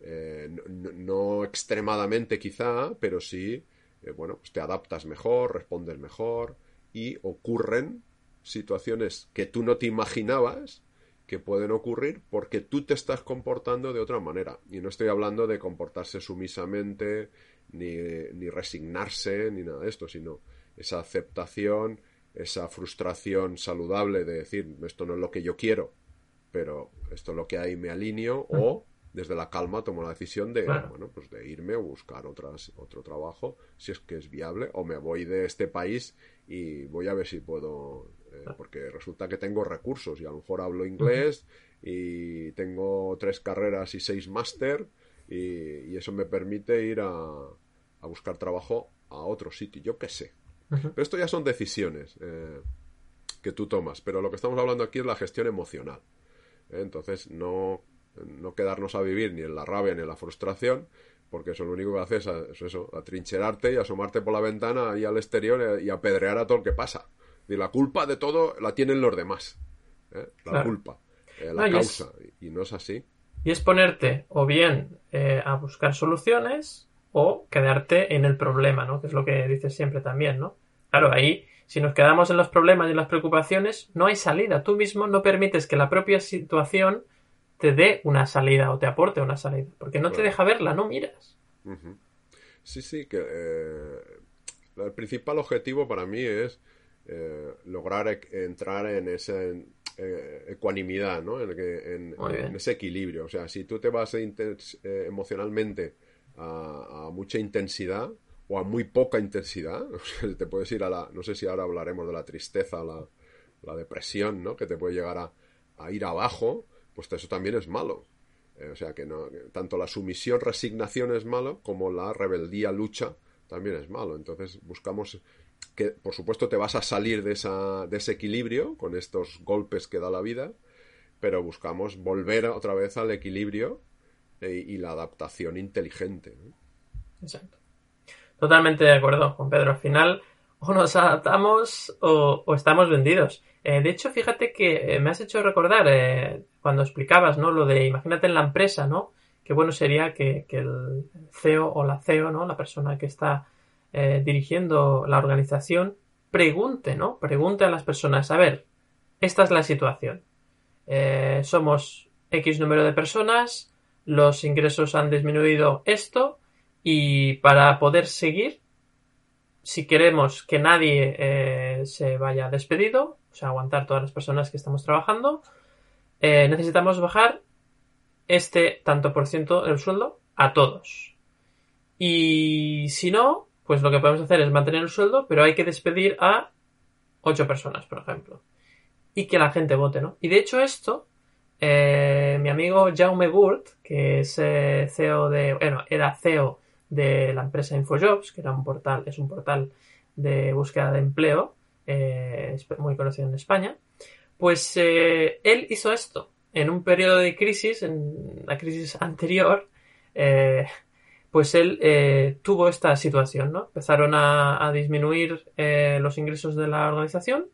C: Eh, no, extremadamente quizá, pero sí, eh, bueno, pues te adaptas mejor, respondes mejor y ocurren situaciones que tú no te imaginabas que pueden ocurrir porque tú te estás comportando de otra manera. Y no estoy hablando de comportarse sumisamente, ni, ni resignarse, ni nada de esto, sino esa aceptación, esa frustración saludable de decir, esto no es lo que yo quiero, pero esto es lo que hay, me alineo, o desde la calma tomo la decisión de, bueno, pues de irme o buscar otras, otro trabajo, si es que es viable, o me voy de este país y voy a ver si puedo, eh, porque resulta que tengo recursos y a lo mejor hablo inglés y tengo tres carreras y seis máster y, eso me permite ir a, a, buscar trabajo a otro sitio, yo qué sé. Pero esto ya son decisiones eh, que tú tomas, pero lo que estamos hablando aquí es la gestión emocional. ¿Eh? Entonces, no no quedarnos a vivir ni en la rabia ni en la frustración, porque eso lo único que hace es, eso, atrincherarte y asomarte por la ventana y al exterior y apedrear a todo el que pasa. Y la culpa de todo la tienen los demás. ¿eh? La culpa, eh, la causa. Y, no es así.
A: Y es ponerte o bien eh, a buscar soluciones o quedarte en el problema, ¿no? Que es lo que dices siempre también, ¿no? Claro, ahí, si nos quedamos en los problemas y en las preocupaciones, no hay salida. Tú mismo no permites que la propia situación te dé una salida o te aporte una salida. Porque no te deja verla, no miras.
C: Sí, sí, que eh, el principal objetivo para mí es eh, lograr e, entrar en esa eh, ecuanimidad, ¿no? En, ese equilibrio. O sea, si tú te vas emocionalmente a, mucha intensidad o a muy poca intensidad, te puedes ir a la, no sé si ahora hablaremos de la tristeza, la, la depresión, ¿no? Que te puede llegar a, a ir abajo pues eso también es malo. Eh, o sea que no, tanto la sumisión, resignación es malo, como la rebeldía, lucha, también es malo. Entonces buscamos que, por supuesto, te vas a salir de, esa, de ese equilibrio con estos golpes que da la vida, pero buscamos volver otra vez al equilibrio eh, y la adaptación inteligente.
A: Exacto. Totalmente de acuerdo, Juan Pedro. Al final, o nos adaptamos o, estamos vendidos. Eh, de hecho, fíjate que eh, me has hecho recordar eh, cuando explicabas, ¿no? Lo de imagínate en la empresa, ¿no? Qué bueno sería que, el CEO o la CEO, ¿no? La persona que está dirigiendo la organización pregunte, ¿no? Pregunte a las personas, a ver, esta es la situación. somos X número de personas, los ingresos han disminuido esto y para poder seguir, si queremos que nadie se vaya despedido, o sea, aguantar todas las personas que estamos trabajando, eh, necesitamos bajar este tanto por ciento del sueldo a todos. Y si no, pues lo que podemos hacer es mantener el sueldo, pero hay que despedir a ocho personas, por ejemplo. Y que la gente vote, ¿no? Y de hecho esto, eh, mi amigo Jaume Gurt, que es eh, CEO de, bueno, era CEO de la empresa Infojobs, que era un portal, es un portal de búsqueda de empleo, eh, muy conocido en España, pues eh, él hizo esto en un periodo de crisis, en la crisis anterior, eh, pues él tuvo esta situación, ¿no? Empezaron a, disminuir los ingresos de la organización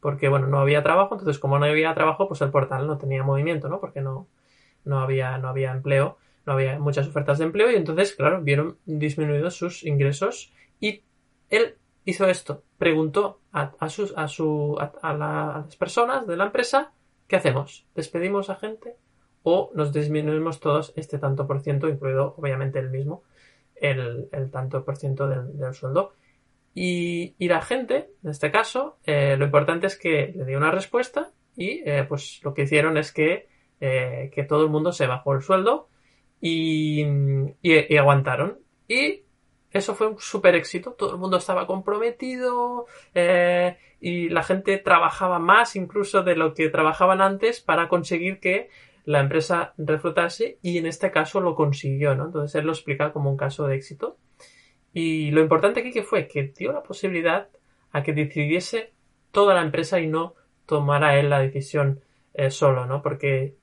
A: porque, bueno, no había trabajo, entonces como no había trabajo, pues el portal no tenía movimiento, ¿no? Porque no, no, había, no había empleo, había muchas ofertas de empleo y entonces, claro, vieron disminuidos sus ingresos y él hizo esto, preguntó a, sus, a, su, a, las personas de la empresa, ¿qué hacemos? ¿Despedimos a gente o nos disminuimos todos este tanto por ciento, incluido obviamente el mismo, el, tanto por ciento del, sueldo? Y, la gente, en este caso, eh, lo importante es que le dio una respuesta y eh, pues lo que hicieron es que, eh, que todo el mundo se bajó el sueldo y, y, y aguantaron. Y eso fue un súper éxito, todo el mundo estaba comprometido eh, y la gente trabajaba más incluso de lo que trabajaban antes para conseguir que la empresa reflotase y en este caso lo consiguió, ¿no? Entonces él lo explica como un caso de éxito. Y lo importante aquí que fue que dio la posibilidad a que decidiese toda la empresa y no tomara él la decisión eh, solo, ¿no? Porque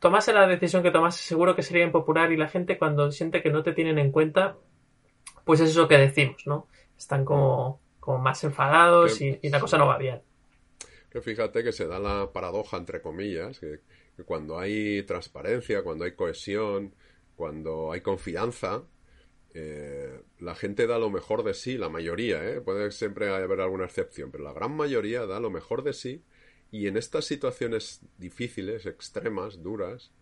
A: tomase la decisión que tomase seguro que sería impopular y la gente cuando siente que no te tienen en cuenta pues es eso que decimos, ¿no? Están como, como más enfadados y, la cosa no va bien.
C: Que fíjate que se da la paradoja, entre comillas, que, cuando hay transparencia, cuando hay cohesión, cuando hay confianza, eh, la gente da lo mejor de sí, la mayoría, ¿eh? puede siempre haber alguna excepción, pero la gran mayoría da lo mejor de sí y en estas situaciones difíciles, extremas, duras,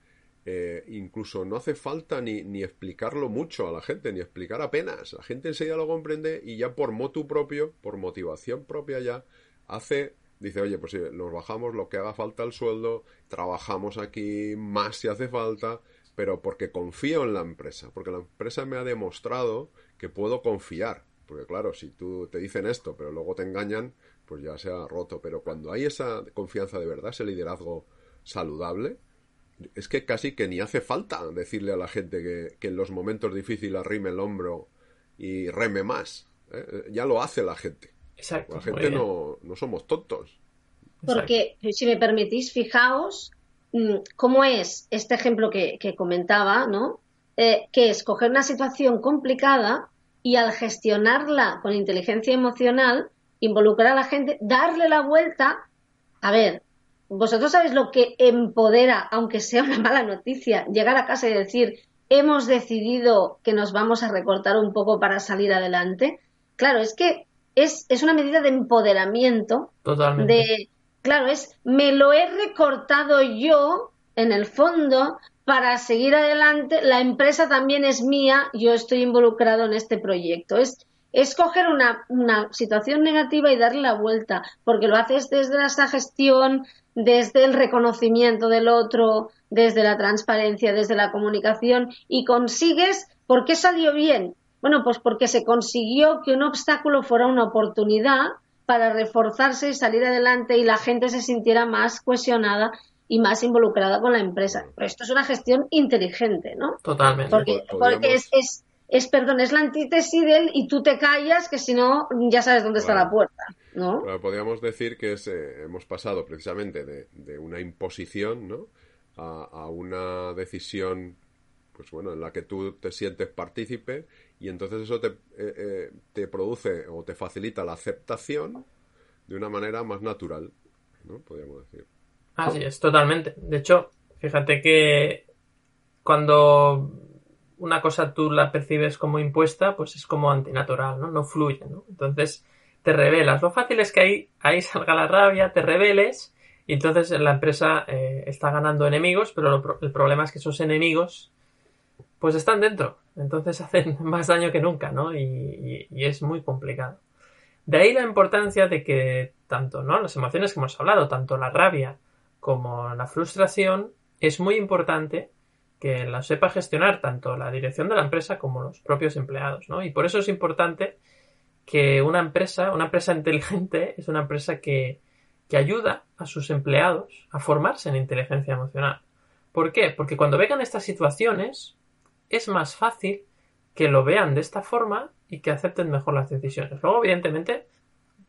C: eh, incluso no hace falta ni, ni, explicarlo mucho a la gente, ni explicar apenas. La gente enseguida lo comprende y ya por motu propio, por motivación propia ya, hace, dice, oye, pues nos bajamos lo que haga falta el sueldo, trabajamos aquí más si hace falta, pero porque confío en la empresa, porque la empresa me ha demostrado que puedo confiar. Porque claro, si tú te dicen esto, pero luego te engañan, pues ya se ha roto. Pero cuando hay esa confianza de verdad, ese liderazgo saludable, es que casi que ni hace falta decirle a la gente que, en los momentos difíciles arrime el hombro y reme más. ¿eh? Ya lo hace la gente.
A: Exacto.
C: La gente no, no somos tontos.
B: Porque, si me permitís, fijaos mm, cómo es este ejemplo que, comentaba, ¿no? Eh, que es coger una situación complicada y al gestionarla con inteligencia emocional, involucrar a la gente, darle la vuelta. A ver, vosotros sabéis lo que empodera, aunque sea una mala noticia, llegar a casa y decir, hemos decidido que nos vamos a recortar un poco para salir adelante. Claro, es que es, es una medida de empoderamiento.
A: Totalmente.
B: De, claro, es, me lo he recortado yo, en el fondo, para seguir adelante. La empresa también es mía, yo estoy involucrado en este proyecto. Es, es coger una, una situación negativa y darle la vuelta, porque lo haces desde esa gestión, desde el reconocimiento del otro, desde la transparencia, desde la comunicación y consigues, ¿por qué salió bien? Bueno, pues porque se consiguió que un obstáculo fuera una oportunidad para reforzarse y salir adelante y la gente se sintiera más cohesionada y más involucrada con la empresa. Pero esto es una gestión inteligente, ¿no?
A: Totalmente.
B: Porque, porque es, es, es, perdón, es la antítesis del y tú te callas que si no ya sabes dónde está la puerta. ¿no?
C: podríamos decir que eh, hemos pasado precisamente de, una imposición ¿no? a, una decisión pues bueno, en la que tú te sientes partícipe y entonces eso te, eh, eh, te produce o te facilita la aceptación de una manera más natural, ¿no? Podríamos decir.
A: Así es, totalmente. De hecho, fíjate que cuando una cosa tú la percibes como impuesta, pues es como antinatural, ¿no? No fluye, ¿no? Entonces, te revelas. Lo fácil es que ahí, ahí salga la rabia, te reveles y entonces la empresa eh, está ganando enemigos, pero el problema es que esos enemigos pues están dentro. Entonces hacen más daño que nunca, ¿no? Y, es muy complicado. De ahí la importancia de que tanto, ¿no? Las emociones que hemos hablado, tanto la rabia como la frustración, es muy importante que la sepa gestionar tanto la dirección de la empresa como los propios empleados, ¿no? Y por eso es importante que una empresa, una empresa inteligente, es una empresa que, ayuda a sus empleados a formarse en inteligencia emocional. ¿Por qué? Porque cuando vengan estas situaciones, es más fácil que lo vean de esta forma y que acepten mejor las decisiones. Luego, evidentemente,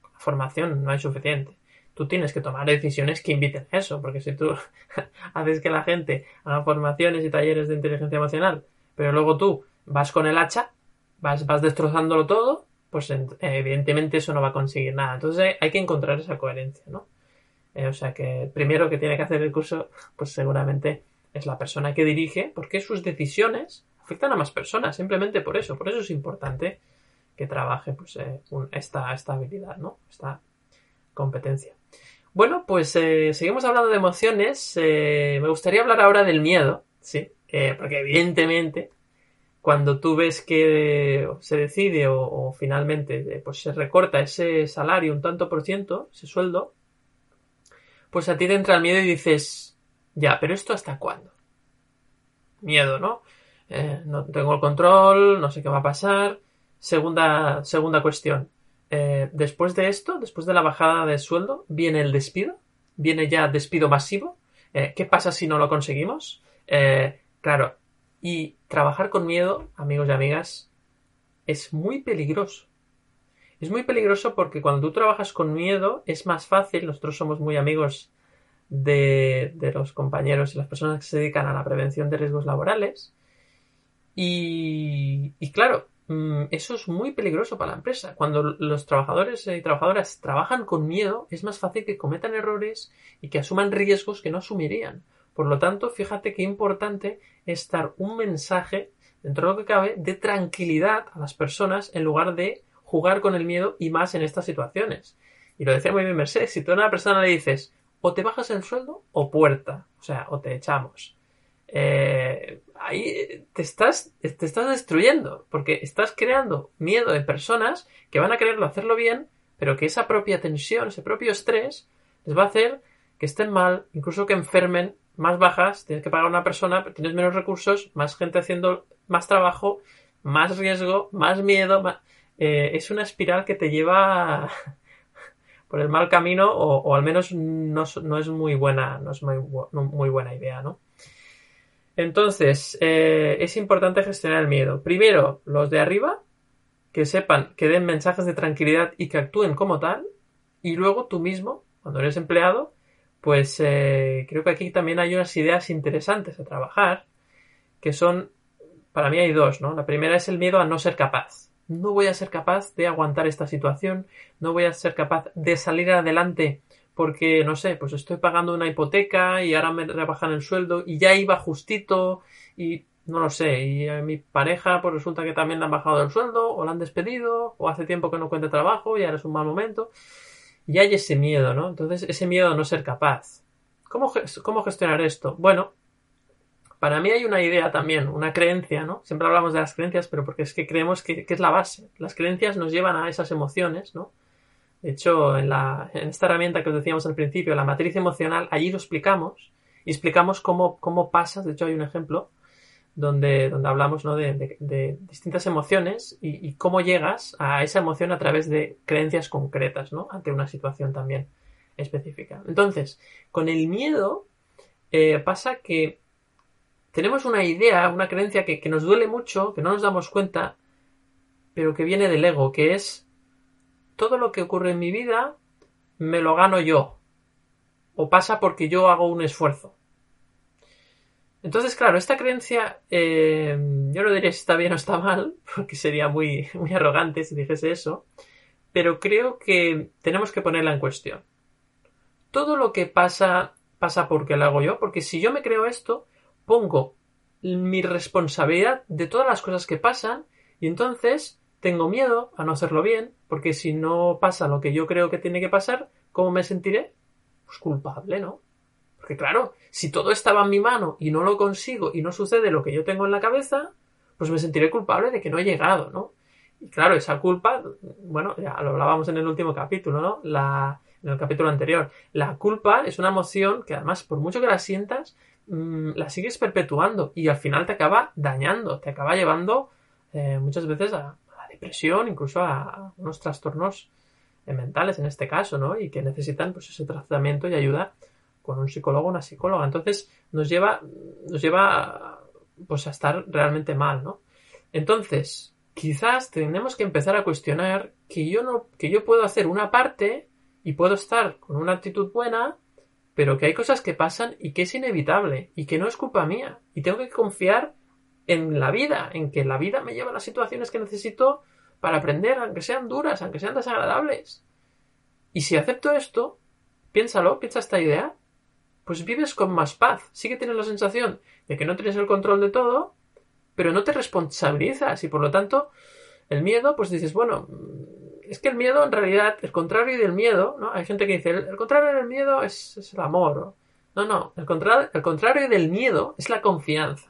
A: la formación no hay suficiente. Tú tienes que tomar decisiones que inviten a eso, porque si tú haces que la gente haga formaciones y talleres de inteligencia emocional, pero luego tú vas con el hacha, vas, vas destrozándolo todo, pues evidentemente eso no va a conseguir nada. Entonces hay que encontrar esa coherencia, ¿no? Eh, o sea que primero que tiene que hacer el curso, pues seguramente es la persona que dirige, porque sus decisiones afectan a más personas, simplemente por eso. Por eso es importante que trabaje pues, eh, esta, esta habilidad, ¿no? Esta competencia. Bueno, pues eh, seguimos hablando de emociones. me gustaría hablar ahora del miedo, ¿sí? porque evidentemente cuando tú ves que se decide o, finalmente eh, pues se recorta ese salario un tanto por ciento, ese sueldo, pues a ti te entra el miedo y dices, ya, pero esto hasta cuándo? Miedo, ¿no? Eh, no tengo el control, no sé qué va a pasar. Segunda, segunda cuestión. Eh, después de esto, después de la bajada de sueldo, viene el despido. Viene ya despido masivo. ¿Qué pasa si no lo conseguimos? claro, y trabajar con miedo, amigos y amigas, es muy peligroso. Es muy peligroso porque cuando tú trabajas con miedo es más fácil, nosotros somos muy amigos de, los compañeros y las personas que se dedican a la prevención de riesgos laborales. Y, y claro, eso es muy peligroso para la empresa. Cuando los trabajadores y trabajadoras trabajan con miedo, es más fácil que cometan errores y que asuman riesgos que no asumirían. Por lo tanto, fíjate qué importante es dar un mensaje, dentro de lo que cabe, de tranquilidad a las personas en lugar de jugar con el miedo y más en estas situaciones. Y lo decía muy bien Mercedes, si tú a una persona le dices o te bajas el sueldo o puerta, o sea, o te echamos. Eh, ahí te estás, te estás destruyendo, porque estás creando miedo en personas que van a quererlo hacerlo bien, pero que esa propia tensión, ese propio estrés, les va a hacer que estén mal, incluso que enfermen más bajas, tienes que pagar a una persona, tienes menos recursos, más gente haciendo más trabajo, más riesgo, más miedo. Eh, es una espiral que te lleva por el mal camino o, al menos no, es muy buena, no es muy buena idea, ¿no? Entonces, eh, es importante gestionar el miedo. Primero, los de arriba, que sepan, que den mensajes de tranquilidad y que actúen como tal. Y luego tú mismo, cuando eres empleado, pues eh, creo que aquí también hay unas ideas interesantes a trabajar, que son, para mí hay dos, ¿no? La primera es el miedo a no ser capaz. No voy a ser capaz de aguantar esta situación, no voy a ser capaz de salir adelante porque, no sé, pues estoy pagando una hipoteca y ahora me rebajan el sueldo y ya iba justito y no lo sé, y a mi pareja pues resulta que también le han bajado el sueldo o la han despedido o hace tiempo que no cuenta trabajo y ahora es un mal momento. Y hay ese miedo, ¿no? Entonces, ese miedo a no ser capaz. ¿Cómo, cómo gestionar esto? Bueno, para mí hay una idea también, una creencia, ¿no? Siempre hablamos de las creencias, pero porque es que creemos que, que es la base. Las creencias nos llevan a esas emociones, ¿no? De hecho, en, la, en esta herramienta que os decíamos al principio, la matriz emocional, allí lo explicamos y explicamos cómo, cómo pasas. De hecho, hay un ejemplo donde, donde hablamos ¿no? de, de, distintas emociones y, y, cómo llegas a esa emoción a través de creencias concretas, ¿no? Ante una situación también específica. Entonces, con el miedo eh, pasa que tenemos una idea, una creencia que, que nos duele mucho, que no nos damos cuenta, pero que viene del ego, que es todo lo que ocurre en mi vida me lo gano yo. O pasa porque yo hago un esfuerzo. Entonces, claro, esta creencia, eh, yo no diría si está bien o está mal, porque sería muy, muy arrogante si dijese eso, pero creo que tenemos que ponerla en cuestión. Todo lo que pasa, pasa porque lo hago yo, porque si yo me creo esto, pongo mi responsabilidad de todas las cosas que pasan, y entonces tengo miedo a no hacerlo bien, porque si no pasa lo que yo creo que tiene que pasar, ¿cómo me sentiré? Pues culpable, ¿no? Porque claro, si todo estaba en mi mano y no lo consigo y no sucede lo que yo tengo en la cabeza, pues me sentiré culpable de que no he llegado, ¿no? Y claro, esa culpa, bueno, ya lo hablábamos en el último capítulo, ¿no? La, en el capítulo anterior. La culpa es una emoción que además, por mucho que la sientas, mmm, la sigues perpetuando y al final te acaba dañando, te acaba llevando eh, muchas veces a, depresión, incluso a unos trastornos mentales en este caso, ¿no? Y que necesitan pues ese tratamiento y ayuda con un psicólogo o una psicóloga. Entonces nos lleva, nos lleva pues a estar realmente mal, ¿no? Entonces, quizás tenemos que empezar a cuestionar que yo no, que yo puedo hacer una parte y puedo estar con una actitud buena, pero que hay cosas que pasan y que es inevitable y que no es culpa mía y tengo que confiar en la vida, en que la vida me lleva a las situaciones que necesito para aprender, aunque sean duras, aunque sean desagradables. Y si acepto esto, piénsalo, piensa esta idea, pues vives con más paz. Sí que tienes la sensación de que no tienes el control de todo, pero no te responsabilizas y por lo tanto el miedo, pues dices, bueno, es que el miedo en realidad, el contrario del miedo, ¿no? Hay gente que dice, el, contrario del miedo es, el amor. No, no, el, el contrario del miedo es la confianza.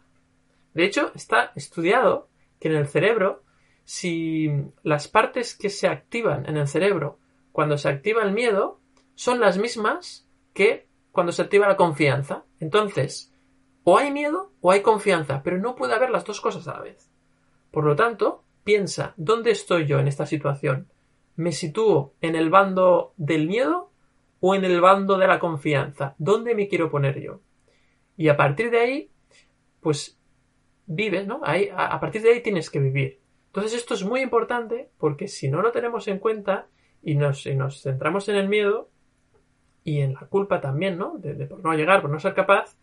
A: De hecho, está estudiado que en el cerebro, si las partes que se activan en el cerebro cuando se activa el miedo son las mismas que cuando se activa la confianza. Entonces, o hay miedo o hay confianza, pero no puede haber las dos cosas a la vez. Por lo tanto, piensa, ¿dónde estoy yo en esta situación? ¿Me sitúo en el bando del miedo o en el bando de la confianza? ¿Dónde me quiero poner yo? Y a partir de ahí, pues vives, ¿no? Ahí, a, partir de ahí tienes que vivir. Entonces esto es muy importante porque si no lo tenemos en cuenta y nos, nos centramos en el miedo y en la culpa también, ¿no? De, por no llegar, por no ser capaz,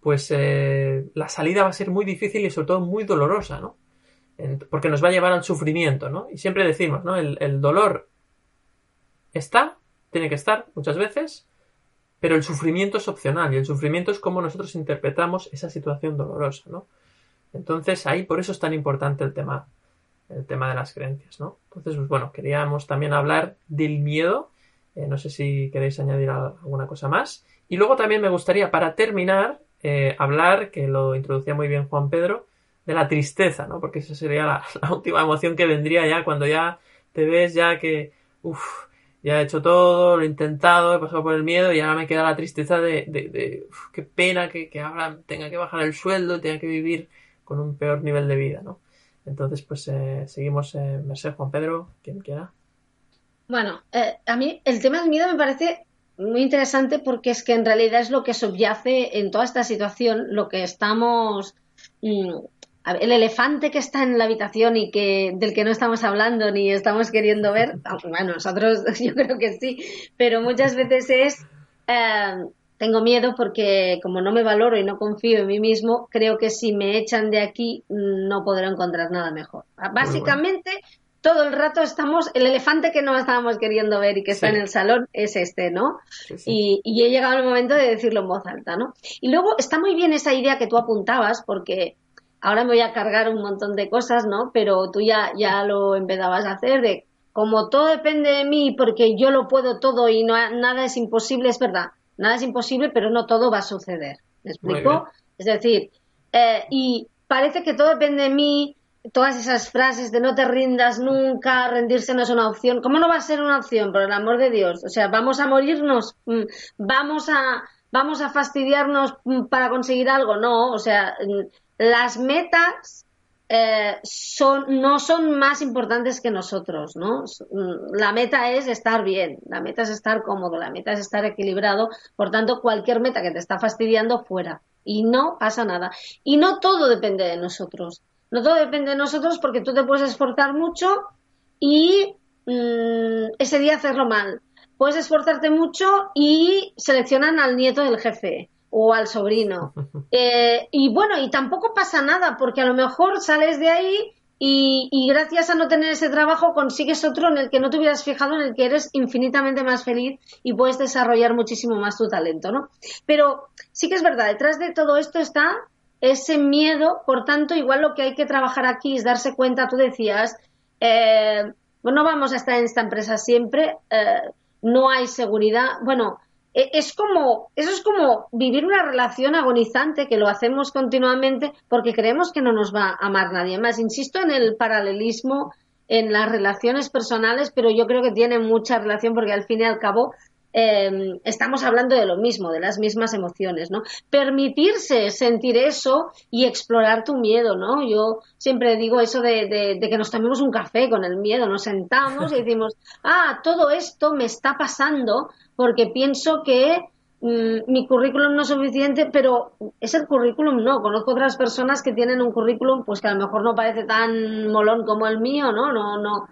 A: pues eh, la salida va a ser muy difícil y sobre todo muy dolorosa, ¿no? porque nos va a llevar al sufrimiento, ¿no? Y siempre decimos, ¿no? El, el dolor está, tiene que estar muchas veces, pero el sufrimiento es opcional y el sufrimiento es como nosotros interpretamos esa situación dolorosa, ¿no? Entonces ahí por eso es tan importante el tema, el tema de las creencias, ¿no? Entonces, pues bueno, queríamos también hablar del miedo. Eh, no sé si queréis añadir alguna cosa más. Y luego también me gustaría, para terminar, eh, hablar, que lo introducía muy bien Juan Pedro, de la tristeza, ¿no? Porque esa sería la, última emoción que vendría ya cuando ya te ves ya que, uff, ya he hecho todo, lo he intentado, he pasado por el miedo y ahora me queda la tristeza de, de, qué pena que, ahora tenga que bajar el sueldo, tenga que vivir con un peor nivel de vida, ¿no? Entonces, pues eh, seguimos, eh, Mercedes, Juan Pedro, quien quiera.
B: Bueno, eh, a mí el tema del miedo me parece muy interesante porque es que en realidad es lo que subyace en toda esta situación, lo que estamos mm, el elefante que está en la habitación y que del que no estamos hablando ni estamos queriendo ver, bueno, nosotros yo creo que sí, pero muchas veces es eh, tengo miedo porque como no me valoro y no confío en mí mismo, creo que si me echan de aquí no podré encontrar nada mejor. Básicamente todo el rato estamos, el elefante que no estábamos queriendo ver y que está en el salón es este, ¿no? Y, y, he llegado el momento de decirlo en voz alta, ¿no? Y luego está muy bien esa idea que tú apuntabas, porque ahora me voy a cargar un montón de cosas, ¿no? Pero tú ya, ya lo empezabas a hacer de como todo depende de mí porque yo lo puedo todo y no, nada es imposible, es verdad, nada es imposible, pero no todo va a suceder. ¿Me explico? Es decir, eh, y parece que todo depende de mí, todas esas frases de no te rindas nunca, rendirse no es una opción. ¿Cómo no va a ser una opción, por el amor de Dios? O sea, vamos a morirnos, mm, vamos a, vamos a fastidiarnos mm, para conseguir algo. No, o sea, mm, las metas eh, son, no son más importantes que nosotros, ¿no? Mm, la meta es estar bien, la meta es estar cómodo, la meta es estar equilibrado, por tanto, cualquier meta que te está fastidiando, fuera. Y no pasa nada. Y no todo depende de nosotros. No todo depende de nosotros porque tú te puedes esforzar mucho y mm, ese día hacerlo mal. Puedes esforzarte mucho y seleccionan al nieto del jefe o al sobrino. Eh, y bueno, y tampoco pasa nada, porque a lo mejor sales de ahí y, gracias a no tener ese trabajo consigues otro en el que no te hubieras fijado, en el que eres infinitamente más feliz y puedes desarrollar muchísimo más tu talento, ¿no? Pero sí que es verdad, detrás de todo esto está ese miedo, por tanto, igual lo que hay que trabajar aquí es darse cuenta, tú decías, eh, bueno, vamos a estar en esta empresa siempre, eh, no hay seguridad, bueno, es como, eso es como vivir una relación agonizante que lo hacemos continuamente porque creemos que no nos va a amar nadie más. Insisto en el paralelismo en las relaciones personales, pero yo creo que tiene mucha relación porque al fin y al cabo em, estamos hablando de lo mismo, de las mismas emociones, ¿no? Permitirse sentir eso y explorar tu miedo, ¿no? Yo siempre digo eso de, de que nos tomemos un café con el miedo, nos sentamos y decimos, ah, todo esto me está pasando porque pienso que mm, mi currículum no es suficiente, pero es el currículum no. Conozco otras personas que tienen un currículum pues que a lo mejor no parece tan molón como el mío, ¿no? No, no.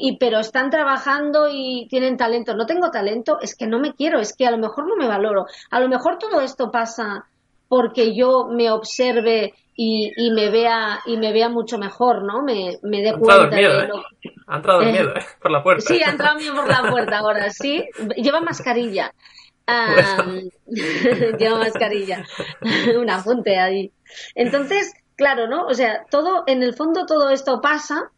B: Y pero están trabajando y tienen talento. No tengo talento, es que no me quiero, es que a lo mejor no me valoro. A lo mejor todo esto pasa porque yo me observe y, y, me vea y me vea mucho mejor, ¿no? Me, me dé cuenta
A: de ¿eh? lo... Ha entrado el miedo, ¿eh? Por la puerta.
B: Sí, ha entrado miedo por la puerta ahora, sí. Lleva mascarilla. lleva mascarilla. Un apunte ahí. Entonces, claro, ¿no? O sea, todo, en el fondo todo esto pasa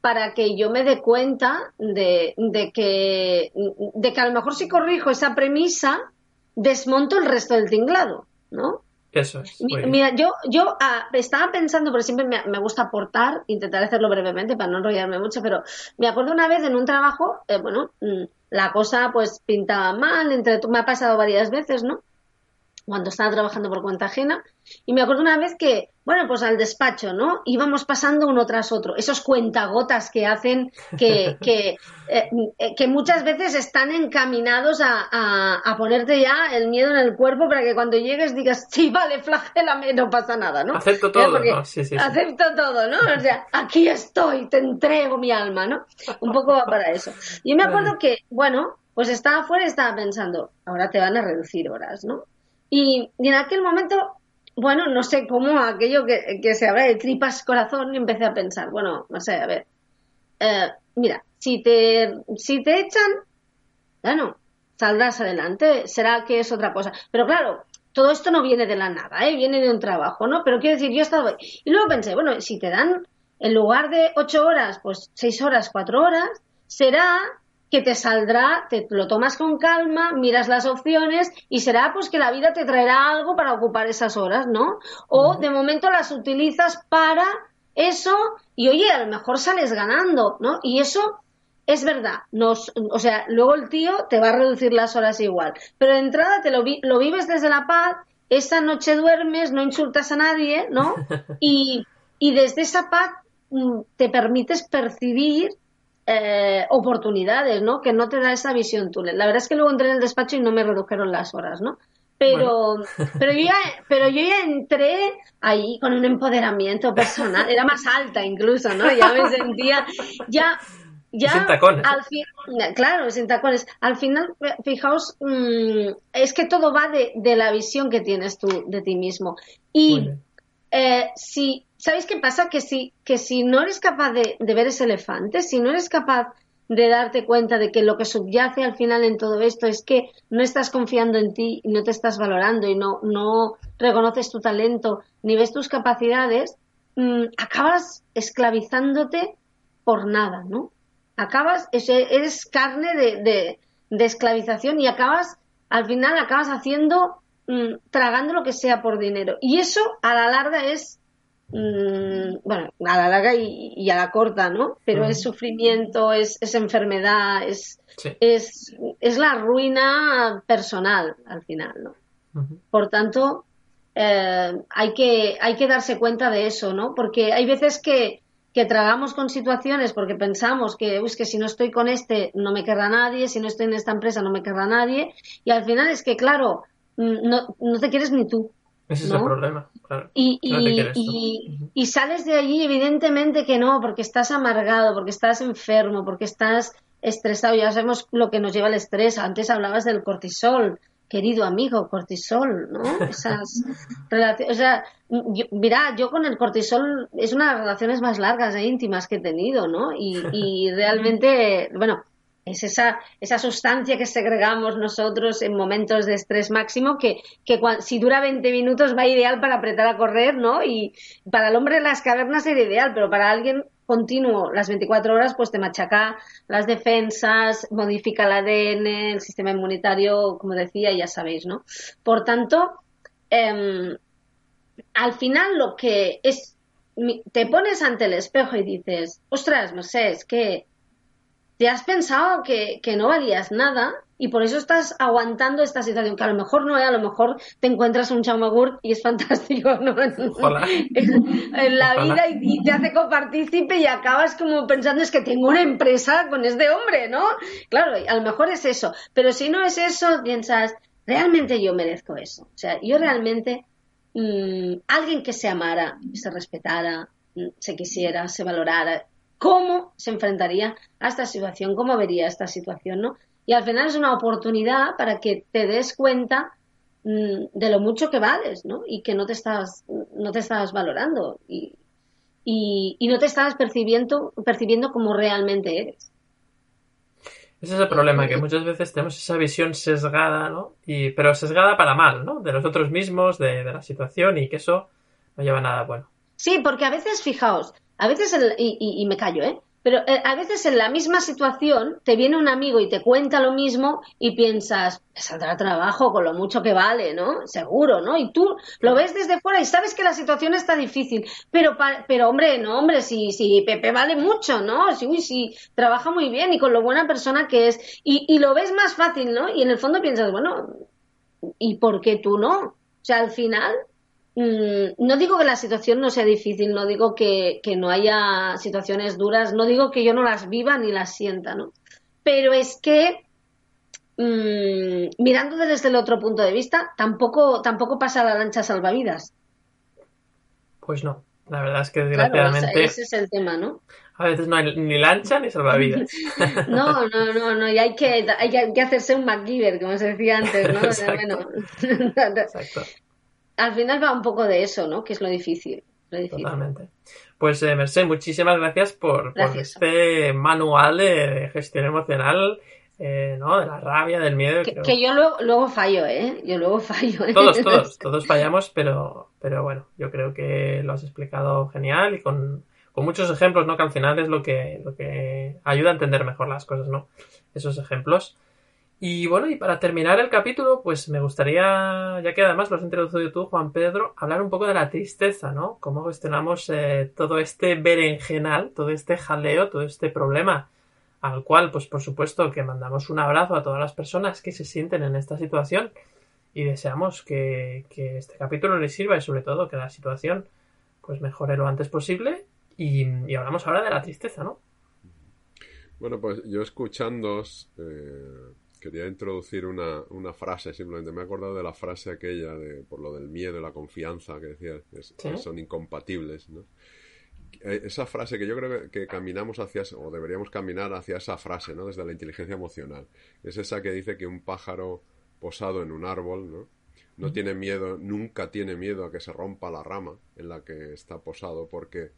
B: para que yo me dé cuenta de, de, que, de que a lo mejor si corrijo esa premisa, desmonto el resto del tinglado, ¿no?
A: Eso es.
B: Mira, yo, yo ah, estaba pensando, porque siempre me, gusta aportar, intentar hacerlo brevemente para no enrollarme mucho, pero me acuerdo una vez en un trabajo, eh, bueno, mm, la cosa pues pintaba mal, entre me ha pasado varias veces, ¿no? Cuando estaba trabajando por cuenta ajena, y me acuerdo una vez que, bueno, pues al despacho, ¿no? Íbamos pasando uno tras otro. Esos cuentagotas que hacen que, que, eh, que muchas veces están encaminados a, a, ponerte ya el miedo en el cuerpo para que cuando llegues digas, sí, vale, flagélame, no pasa nada, ¿no?
A: Acepto todo, ¿no? Sí, sí,
B: Acepto todo, ¿no? O sea, aquí estoy, te entrego mi alma, ¿no? Un poco va para eso. Y me acuerdo que, bueno, pues estaba afuera y estaba pensando, ahora te van a reducir horas, ¿no? Y, y en aquel momento bueno, no sé cómo aquello que, se habla de tripas corazón y empecé a pensar, bueno, no sé, a ver, eh, mira, si te, si te echan, bueno, saldrás adelante, será que es otra cosa. Pero claro, todo esto no viene de la nada, ¿eh? viene de un trabajo, ¿no? Pero quiero decir, yo estaba... Y luego pensé, bueno, si te dan, en lugar de ocho horas, pues seis horas, cuatro horas, será que te saldrá, te lo tomas con calma, miras las opciones y será pues que la vida te traerá algo para ocupar esas horas, ¿no? O de momento las utilizas para eso y oye, a lo mejor sales ganando, ¿no? Y eso es verdad, nos, o sea, luego el tío te va a reducir las horas igual, pero de entrada te lo, lo vives desde la paz, esa noche duermes, no insultas a nadie, ¿no? Y, y desde esa paz mm, te permites percibir eh, oportunidades, ¿no? Que no te da esa visión túnel. La verdad es que luego entré en el despacho y no me redujeron las horas, ¿no? Pero, pero, yo ya, pero yo ya entré ahí con un empoderamiento personal, era más alta incluso, ¿no? Ya me sentía, ya, ya
A: sin tacones.
B: al fin, claro, sin tacones. Al final, fijaos, mm, es que todo va de, de, la visión que tienes tú de ti mismo. Y eh, si, ¿sabéis qué pasa? Que si, que si no eres capaz de, ver ese elefante, si no eres capaz de darte cuenta de que lo que subyace al final en todo esto es que no estás confiando en ti y no te estás valorando y no, no reconoces tu talento ni ves tus capacidades, mmm, acabas esclavizándote por nada, ¿no? Acabas, eres carne de, de, de esclavización y acabas, al final acabas haciendo mmm, tragando lo que sea por dinero. Y eso a la larga es, mmm, bueno, a la larga y, y, a la corta, ¿no? Pero uh -huh. es sufrimiento, es, es enfermedad, es, sí. es, es, la ruina personal al final, ¿no? Uh -huh. Por tanto, eh, hay, que, hay que darse cuenta de eso, ¿no? Porque hay veces que que tragamos con situaciones porque pensamos que, uy, que si no estoy con este no me querrá nadie, si no estoy en esta empresa no me querrá nadie, y al final es que, claro, no, no te quieres ni tú.
A: Ese
B: ¿no?
A: es el problema, claro.
B: Y, y, y, y, sales de allí, evidentemente que no, porque estás amargado, porque estás enfermo, porque estás estresado. Ya sabemos lo que nos lleva el estrés. Antes hablabas del cortisol querido amigo, cortisol, ¿no? Esas relaciones, o sea, yo, mira, yo con el cortisol es una de las relaciones más largas e íntimas que he tenido, ¿no? Y, y realmente, bueno, es esa, esa sustancia que segregamos nosotros en momentos de estrés máximo que, que si dura 20 minutos va ideal para apretar a correr, ¿no? Y para el hombre de las cavernas era ideal, pero para alguien continuo las 24 horas, pues te machaca las defensas, modifica el ADN, el sistema inmunitario, como decía, ya sabéis, ¿no? Por tanto, eh, al final lo que es, te pones ante el espejo y dices, ostras, no sé, es que te has pensado que, que no valías nada y por eso estás aguantando esta situación, que a lo mejor no, ¿eh? a lo mejor te encuentras un chaumagurt y es fantástico ¿no?
A: Ojalá.
B: En, la
A: Ojalá.
B: vida y, y, te hace copartícipe y acabas como pensando es que tengo una empresa con este hombre, ¿no? Claro, a lo mejor es eso, pero si no es eso, piensas, realmente yo merezco eso, o sea, yo realmente, mmm, alguien que se amara, se respetara, mm, se quisiera, se valorara, ¿cómo se enfrentaría a esta situación? ¿Cómo vería esta situación, no? Y al final es una oportunidad para que te des cuenta mmm, de lo mucho que vales, ¿no? Y que no te estás, no te estás valorando y, y, y no te estás percibiendo, percibiendo como realmente eres.
A: Ese es el problema, que muchas veces tenemos esa visión sesgada, ¿no? Y, pero sesgada para mal, ¿no? De nosotros mismos, de, de la situación y que eso no lleva a nada bueno.
B: Sí, porque a veces, fijaos, a veces, y, y, me callo, ¿eh? Pero eh, a veces en la misma situación te viene un amigo y te cuenta lo mismo y piensas, saldrá trabajo con lo mucho que vale, ¿no? Seguro, ¿no? Y tú lo ves desde fuera y sabes que la situación está difícil. Pero, pero hombre, no, hombre, si, si Pepe vale mucho, ¿no? Si, uy, si trabaja muy bien y con lo buena persona que es. Y, y lo ves más fácil, ¿no? Y en el fondo piensas, bueno, ¿y por qué tú no? O sea, al final no digo que la situación no sea difícil, no digo que, que, no haya situaciones duras, no digo que yo no las viva ni las sienta, ¿no? Pero es que mmm, mirando desde el otro punto de vista, tampoco, tampoco pasa la lancha salvavidas.
A: Pues no, la verdad es que desgraciadamente. Claro,
B: ese es el tema, ¿no?
A: A veces no hay ni lancha ni salvavidas.
B: no, no, no, no, y hay que, hay que hacerse un MacGyver, como se decía antes, ¿no?
A: Exacto.
B: Bueno, Exacto al final va un poco de eso, ¿no? Que es lo difícil. Lo difícil.
A: Totalmente. Pues, eh, Merced, muchísimas gracias por, gracias. por este manual de gestión emocional, eh, ¿no? De la rabia, del miedo.
B: Que, que yo luego, luego, fallo, ¿eh? Yo luego fallo. ¿eh?
A: Todos, todos, todos fallamos, pero, pero bueno, yo creo que lo has explicado genial y con, con muchos ejemplos, ¿no? Que al final es lo que, lo que ayuda a entender mejor las cosas, ¿no? Esos ejemplos. Y bueno, y para terminar el capítulo, pues me gustaría, ya que además lo has introducido tú, Juan Pedro, hablar un poco de la tristeza, ¿no? Cómo gestionamos eh, todo este berenjenal, todo este jaleo, todo este problema al cual, pues por supuesto que mandamos un abrazo a todas las personas que se sienten en esta situación y deseamos que, este capítulo les sirva y sobre todo que la situación pues mejore lo antes posible y, hablamos ahora de la tristeza, ¿no?
C: Bueno, pues yo escuchando eh, quería introducir una, frase, simplemente me he acordado de la frase aquella de por lo del miedo y la confianza que decía que son incompatibles, ¿no? Eh, esa frase que yo creo que, caminamos hacia, o deberíamos caminar hacia esa frase, ¿no? Desde la inteligencia emocional. Es esa que dice que un pájaro posado en un árbol, ¿no? No tiene miedo, nunca tiene miedo a que se rompa la rama en la que está posado, porque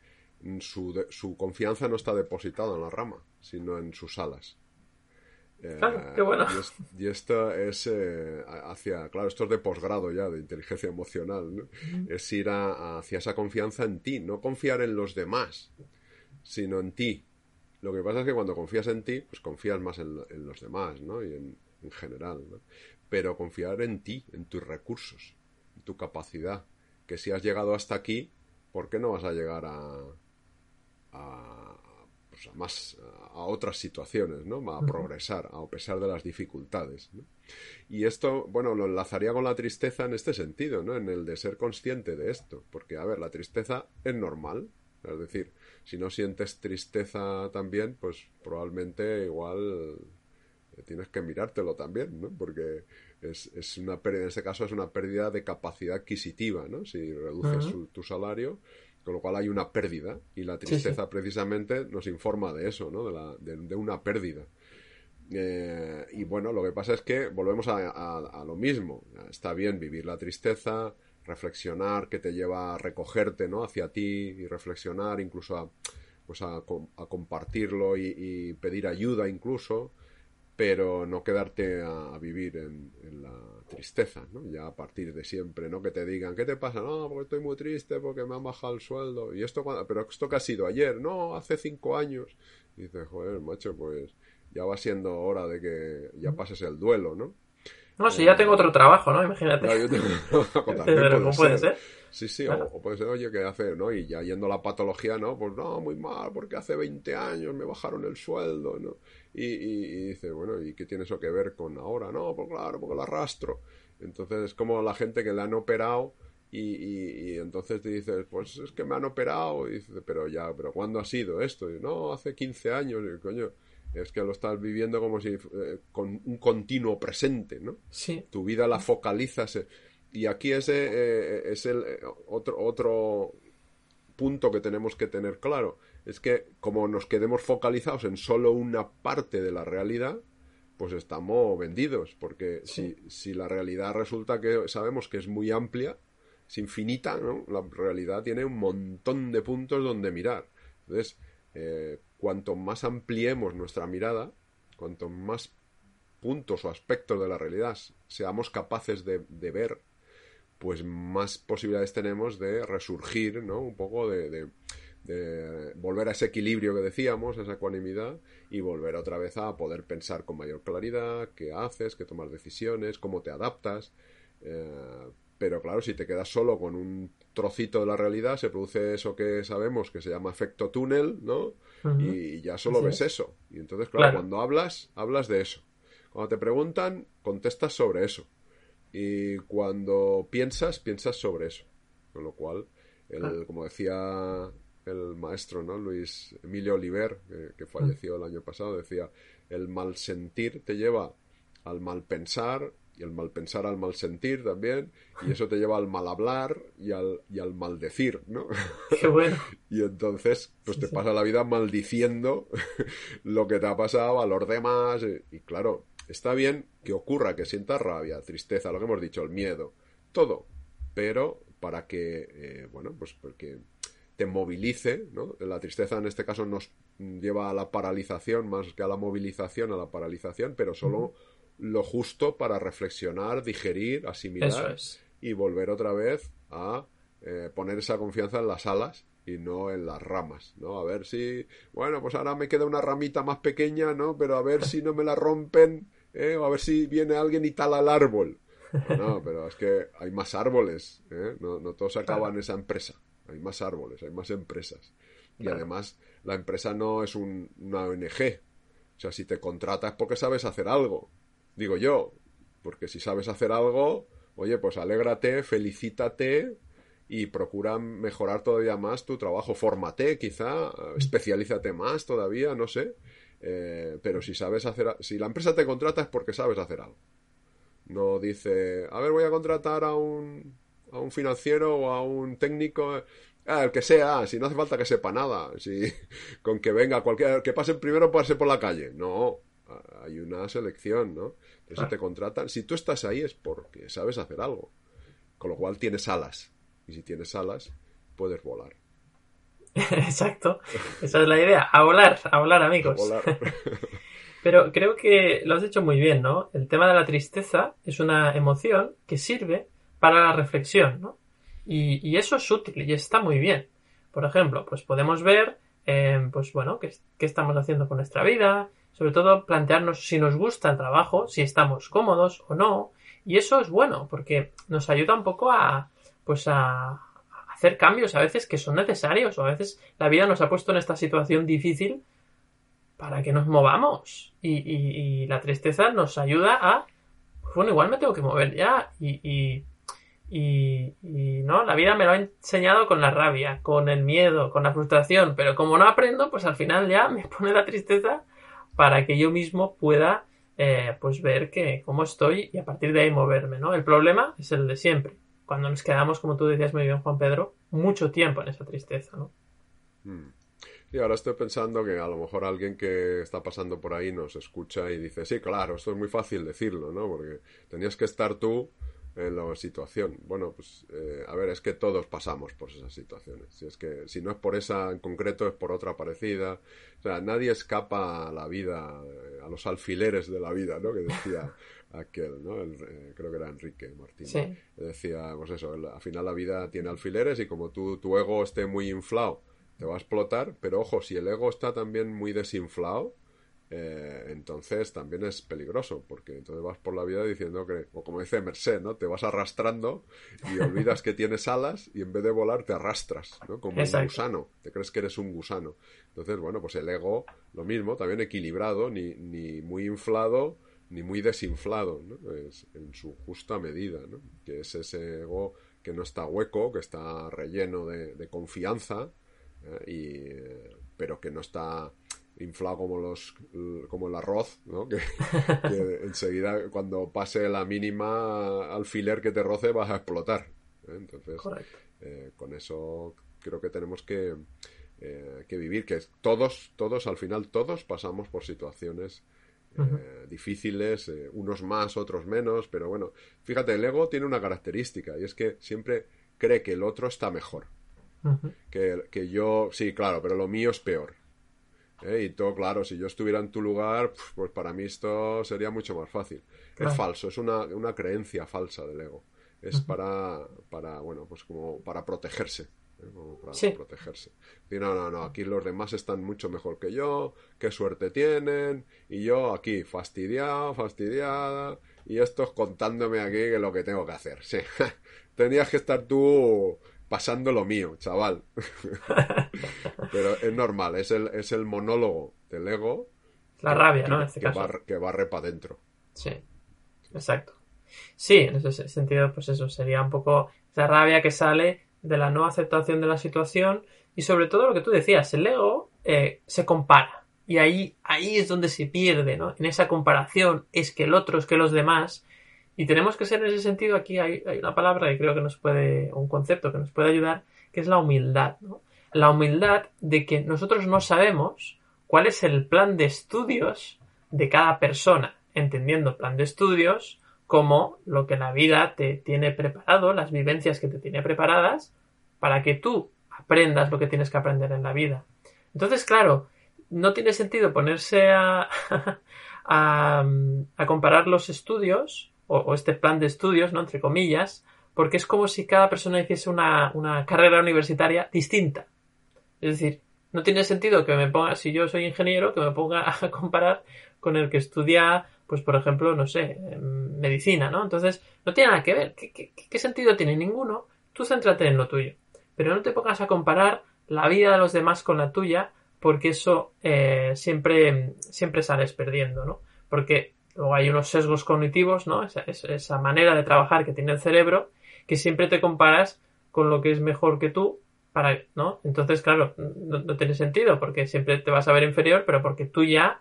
C: su, su confianza no está depositada en la rama, sino en sus alas.
A: Claro, qué bueno.
C: Y, esto es eh, hacia, claro, esto es de posgrado ya, de inteligencia emocional, ¿no? Es ir hacia esa confianza en ti, no confiar en los demás, sino en ti. Lo que pasa es que cuando confías en ti, pues confías más en, los demás, ¿no? Y en, general, ¿no? Pero confiar en ti, en tus recursos, en tu capacidad. Que si has llegado hasta aquí, ¿por qué no vas a llegar a, a pues, a más a otras situaciones, ¿no? A progresar, a pesar de las dificultades. Y esto, bueno, lo enlazaría con la tristeza en este sentido, ¿no? En el de ser consciente de esto. Porque, a ver, la tristeza es normal. Es decir, si no sientes tristeza también, pues probablemente igual eh, tienes que mirártelo también, ¿no? Porque es, es, una pérdida, en este caso es una pérdida de capacidad adquisitiva, ¿no? Si reduces tu salario, con lo cual hay una pérdida y la tristeza precisamente nos informa de eso, ¿no? de, la, de, una pérdida. Eh, y bueno, lo que pasa es que volvemos a, lo mismo. Está bien vivir la tristeza, reflexionar, que te lleva a recogerte ¿no? hacia ti y reflexionar, incluso a, pues a, compartirlo y, pedir ayuda incluso pero no quedarte a, vivir en, la tristeza, ¿no? Ya a partir de siempre, ¿no? Que te digan, ¿qué te pasa? No, porque estoy muy triste, porque me han bajado el sueldo. Y esto, pero esto que ha sido ayer, no, hace cinco años. Y dices, joder, macho, pues ya va siendo hora de que ya pases el duelo, ¿no?
A: No, si ya tengo otro trabajo, ¿no? Imagínate.
C: yo tengo...
A: Pero puede ser?
C: Sí, sí, o, puede ser, oye, ¿qué hace? ¿no? Y ya yendo a la patología, ¿no? Pues no, muy mal, porque hace 20 años me bajaron el sueldo, ¿no? Y, y, dice, bueno, ¿y qué tiene eso que ver con ahora? No, pues claro, porque lo arrastro. Entonces es como la gente que le han operado y, y, entonces te dices, pues es que me han operado. Y dice, pero ya, ¿pero cuándo ha sido esto? Y no, hace 15 años. Y coño, es que lo estás viviendo como si eh, con un continuo presente, ¿no?
A: Sí.
C: Tu vida la focalizas. y aquí ese eh, es el eh, otro, otro punto que tenemos que tener claro. Es que como nos quedemos focalizados en solo una parte de la realidad, pues estamos vendidos. Porque si, si la realidad resulta que sabemos que es muy amplia, es infinita, ¿no? La realidad tiene un montón de puntos donde mirar. Entonces, cuanto más ampliemos nuestra mirada, cuanto más puntos o aspectos de la realidad seamos capaces de, ver, pues más posibilidades tenemos de resurgir, ¿no? Un poco de, volver a ese equilibrio que decíamos, esa ecuanimidad, y volver otra vez a poder pensar con mayor claridad qué haces, qué tomas decisiones, cómo te adaptas. Eh, pero claro, si te quedas solo con un trocito de la realidad, se produce eso que sabemos que se llama efecto túnel, ¿no? Y ya solo ves eso. Y entonces, claro, cuando hablas, hablas de eso. Cuando te preguntan, contestas sobre eso. Y cuando piensas, piensas sobre eso. Con lo cual, el, ah. como decía el maestro, ¿no? Luis Emilio Oliver, que, falleció el año pasado, decía, el mal sentir te lleva al mal pensar, y el mal pensar al mal sentir también, y eso te lleva al mal hablar y al, y al maldecir, ¿no?
A: Qué bueno.
C: y entonces, pues te pasa la vida maldiciendo lo que te ha pasado a los demás, y, claro, está bien que ocurra, que sientas rabia, tristeza, lo que hemos dicho, el miedo, todo, pero para que, eh, bueno, pues porque te movilice, ¿no? La tristeza en este caso nos lleva a la paralización más que a la movilización, a la paralización, pero solo lo justo para reflexionar, digerir, asimilar y volver otra vez a eh, poner esa confianza en las alas y no en las ramas, ¿no? A ver si, bueno, pues ahora me queda una ramita más pequeña, ¿no? Pero a ver si no me la rompen, ¿eh? O a ver si viene alguien y tala el árbol. No, pero es que hay más árboles, ¿eh? No, no todos acaban en esa empresa. Hay más árboles, hay más empresas. Y además, la empresa no es un, una ONG, sea, si te contratas es porque sabes hacer algo, digo yo, porque si sabes hacer algo, oye, pues alégrate, felicítate y procura mejorar todavía más tu trabajo, fórmate quizá, especialízate más todavía, no sé, eh, pero si sabes hacer, si la empresa te contrata es porque sabes hacer algo. No dice, a ver, voy a contratar a un, a un financiero o a un técnico, ah, el que sea, si no hace falta que sepa nada, si con que venga cualquier, que pase primero pase por la calle. No, hay una selección, ¿no? si te contratan, si tú estás ahí es porque sabes hacer algo. Con lo cual tienes alas. Y si tienes alas, puedes volar.
A: Exacto. Esa es la idea. A volar, a volar, amigos. A volar. Pero creo que lo has hecho muy bien, ¿no? El tema de la tristeza es una emoción que sirve para la reflexión, ¿no? Y, eso es útil y está muy bien. Por ejemplo, pues podemos ver, eh, pues bueno, qué, qué estamos haciendo con nuestra vida, sobre todo plantearnos si nos gusta el trabajo, si estamos cómodos o no, y eso es bueno porque nos ayuda un poco a, pues a, hacer cambios a veces que son necesarios o a veces la vida nos ha puesto en esta situación difícil para que nos movamos. Y, la tristeza nos ayuda a pues bueno igual me tengo que mover ya. Y, y, no la vida me lo ha enseñado con la rabia con el miedo con la frustración. Pero como no aprendo pues al final ya me pone la tristeza para que yo mismo pueda eh, pues ver que cómo estoy y a partir de ahí moverme no el problema es el de siempre cuando nos quedamos, como tú decías muy bien, Juan Pedro, mucho tiempo en esa tristeza, ¿no?
C: Hmm. Y ahora estoy pensando que a lo mejor alguien que está pasando por ahí nos escucha y dice, sí, claro, esto es muy fácil decirlo, ¿no? Porque tenías que estar tú en la situación. Bueno, pues eh, a ver, es que todos pasamos por esas situaciones. Si es que si no es por esa en concreto, es por otra parecida. O sea, nadie escapa a la vida, eh, a los alfileres de la vida, ¿no? Que decía aquel, ¿no? Eh, creo que era Enrique Martín. Decía, pues eso, al final la vida tiene alfileres y como tú, tu ego esté muy inflado, te va a explotar, pero ojo, si el ego está también muy desinflado, eh, entonces también es peligroso, porque entonces vas por la vida diciendo que, o como dice Merced, ¿no? Te vas arrastrando y olvidas que tienes alas y en vez de volar te arrastras, ¿no? Como un gusano, te crees que eres un gusano. Entonces, bueno, pues el ego, lo mismo, también equilibrado, ni, ni muy inflado, ni muy desinflado, ¿no? es en su justa medida, ¿no? que es ese ego que no está hueco, que está relleno de, confianza, ¿eh? y, pero que no está inflado como los como el arroz, ¿no? que, enseguida cuando pase la mínima alfiler que te roce vas a explotar. ¿eh? Entonces, eh, con eso creo que tenemos que, que vivir, que todos, todos, al final todos pasamos por situaciones eh, difíciles, eh, unos más, otros menos, pero bueno, fíjate, el ego tiene una característica y es que siempre cree que el otro está mejor. que, que, yo, sí, claro, pero lo mío es peor. ¿eh? Y todo, claro, si yo estuviera en tu lugar, pues para mí esto sería mucho más fácil. Es falso, es una, una, creencia falsa del ego. Es para, para, bueno, pues como para protegerse para protegerse. Y no, no, no, aquí los demás están mucho mejor que yo, qué suerte tienen, y yo aquí fastidiado, fastidiada, y estos contándome aquí que lo que tengo que hacer. Sí, tenías que estar tú pasando lo mío, chaval. Pero es normal, es el, es el monólogo del ego.
A: La rabia, ¿no? Este
C: que, que barre para adentro.
A: Sí, exacto. Sí, en ese sentido, pues eso, sería un poco esa rabia que sale de la no aceptación de la situación y sobre todo lo que tú decías, el ego eh, se compara y ahí, ahí es donde se pierde, ¿no? En esa comparación es que el otro es que los demás y tenemos que ser en ese sentido, aquí hay, una palabra que creo que nos puede, un concepto que nos puede ayudar, que es la humildad, ¿no? La humildad de que nosotros no sabemos cuál es el plan de estudios de cada persona, entendiendo plan de estudios como lo que la vida te tiene preparado, las vivencias que te tiene preparadas, para que tú aprendas lo que tienes que aprender en la vida. Entonces, claro, no tiene sentido ponerse a, comparar los estudios, o, este plan de estudios, ¿no? Entre comillas, porque es como si cada persona hiciese una, una carrera universitaria distinta. Es decir, no tiene sentido que me ponga, si yo soy ingeniero, que me ponga a comparar con el que estudia pues por ejemplo, no sé, medicina, ¿no? Entonces, no tiene nada que ver. ¿Qué, sentido tiene? Ninguno. Tú céntrate en lo tuyo. Pero no te pongas a comparar la vida de los demás con la tuya, porque eso eh, siempre, siempre sales perdiendo, ¿no? Porque luego hay unos sesgos cognitivos, ¿no? Esa, esa manera de trabajar que tiene el cerebro, que siempre te comparas con lo que es mejor que tú para, ¿no? Entonces, claro, no, tiene sentido porque siempre te vas a ver inferior, pero porque tú ya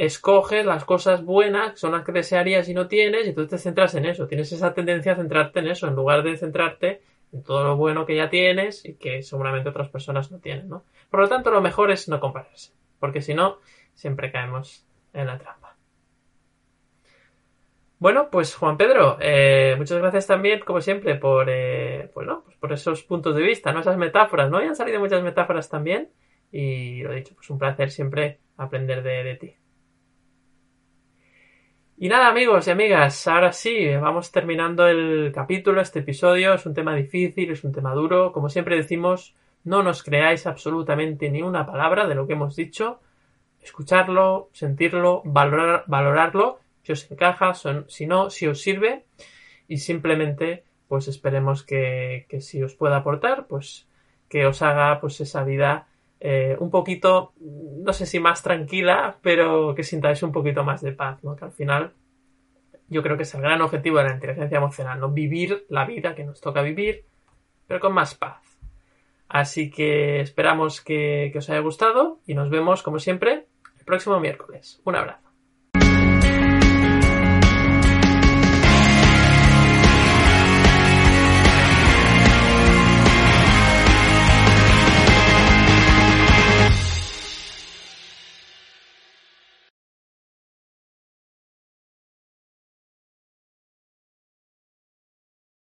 A: escoges las cosas buenas, son las que desearías y no tienes, y tú te centras en eso. Tienes esa tendencia a centrarte en eso, en lugar de centrarte en todo lo bueno que ya tienes y que seguramente otras personas no tienen, ¿no? Por lo tanto, lo mejor es no compararse, porque si no, siempre caemos en la trampa. Bueno, pues Juan Pedro, eh, muchas gracias también, como siempre, por, eh, pues, pues por esos puntos de vista, ¿no? esas metáforas, ¿no? Y han salido muchas metáforas también. Y lo dicho, pues un placer siempre aprender de, ti. Y nada, amigos y amigas, ahora sí, vamos terminando el capítulo, este episodio. Es un tema difícil, es un tema duro. Como siempre decimos, no nos creáis absolutamente ni una palabra de lo que hemos dicho. Escucharlo, sentirlo, valorar, valorarlo si os encaja, si no, si os sirve y simplemente pues esperemos que, si os pueda aportar, pues que os haga pues esa vida eh, un poquito, no sé si más tranquila, pero que sintáis un poquito más de paz, ¿no? Que al final yo creo que es el gran objetivo de la inteligencia emocional, ¿no? Vivir la vida que nos toca vivir, pero con más paz. Así que esperamos que os haya gustado y nos vemos, como siempre, el próximo miércoles. Un abrazo.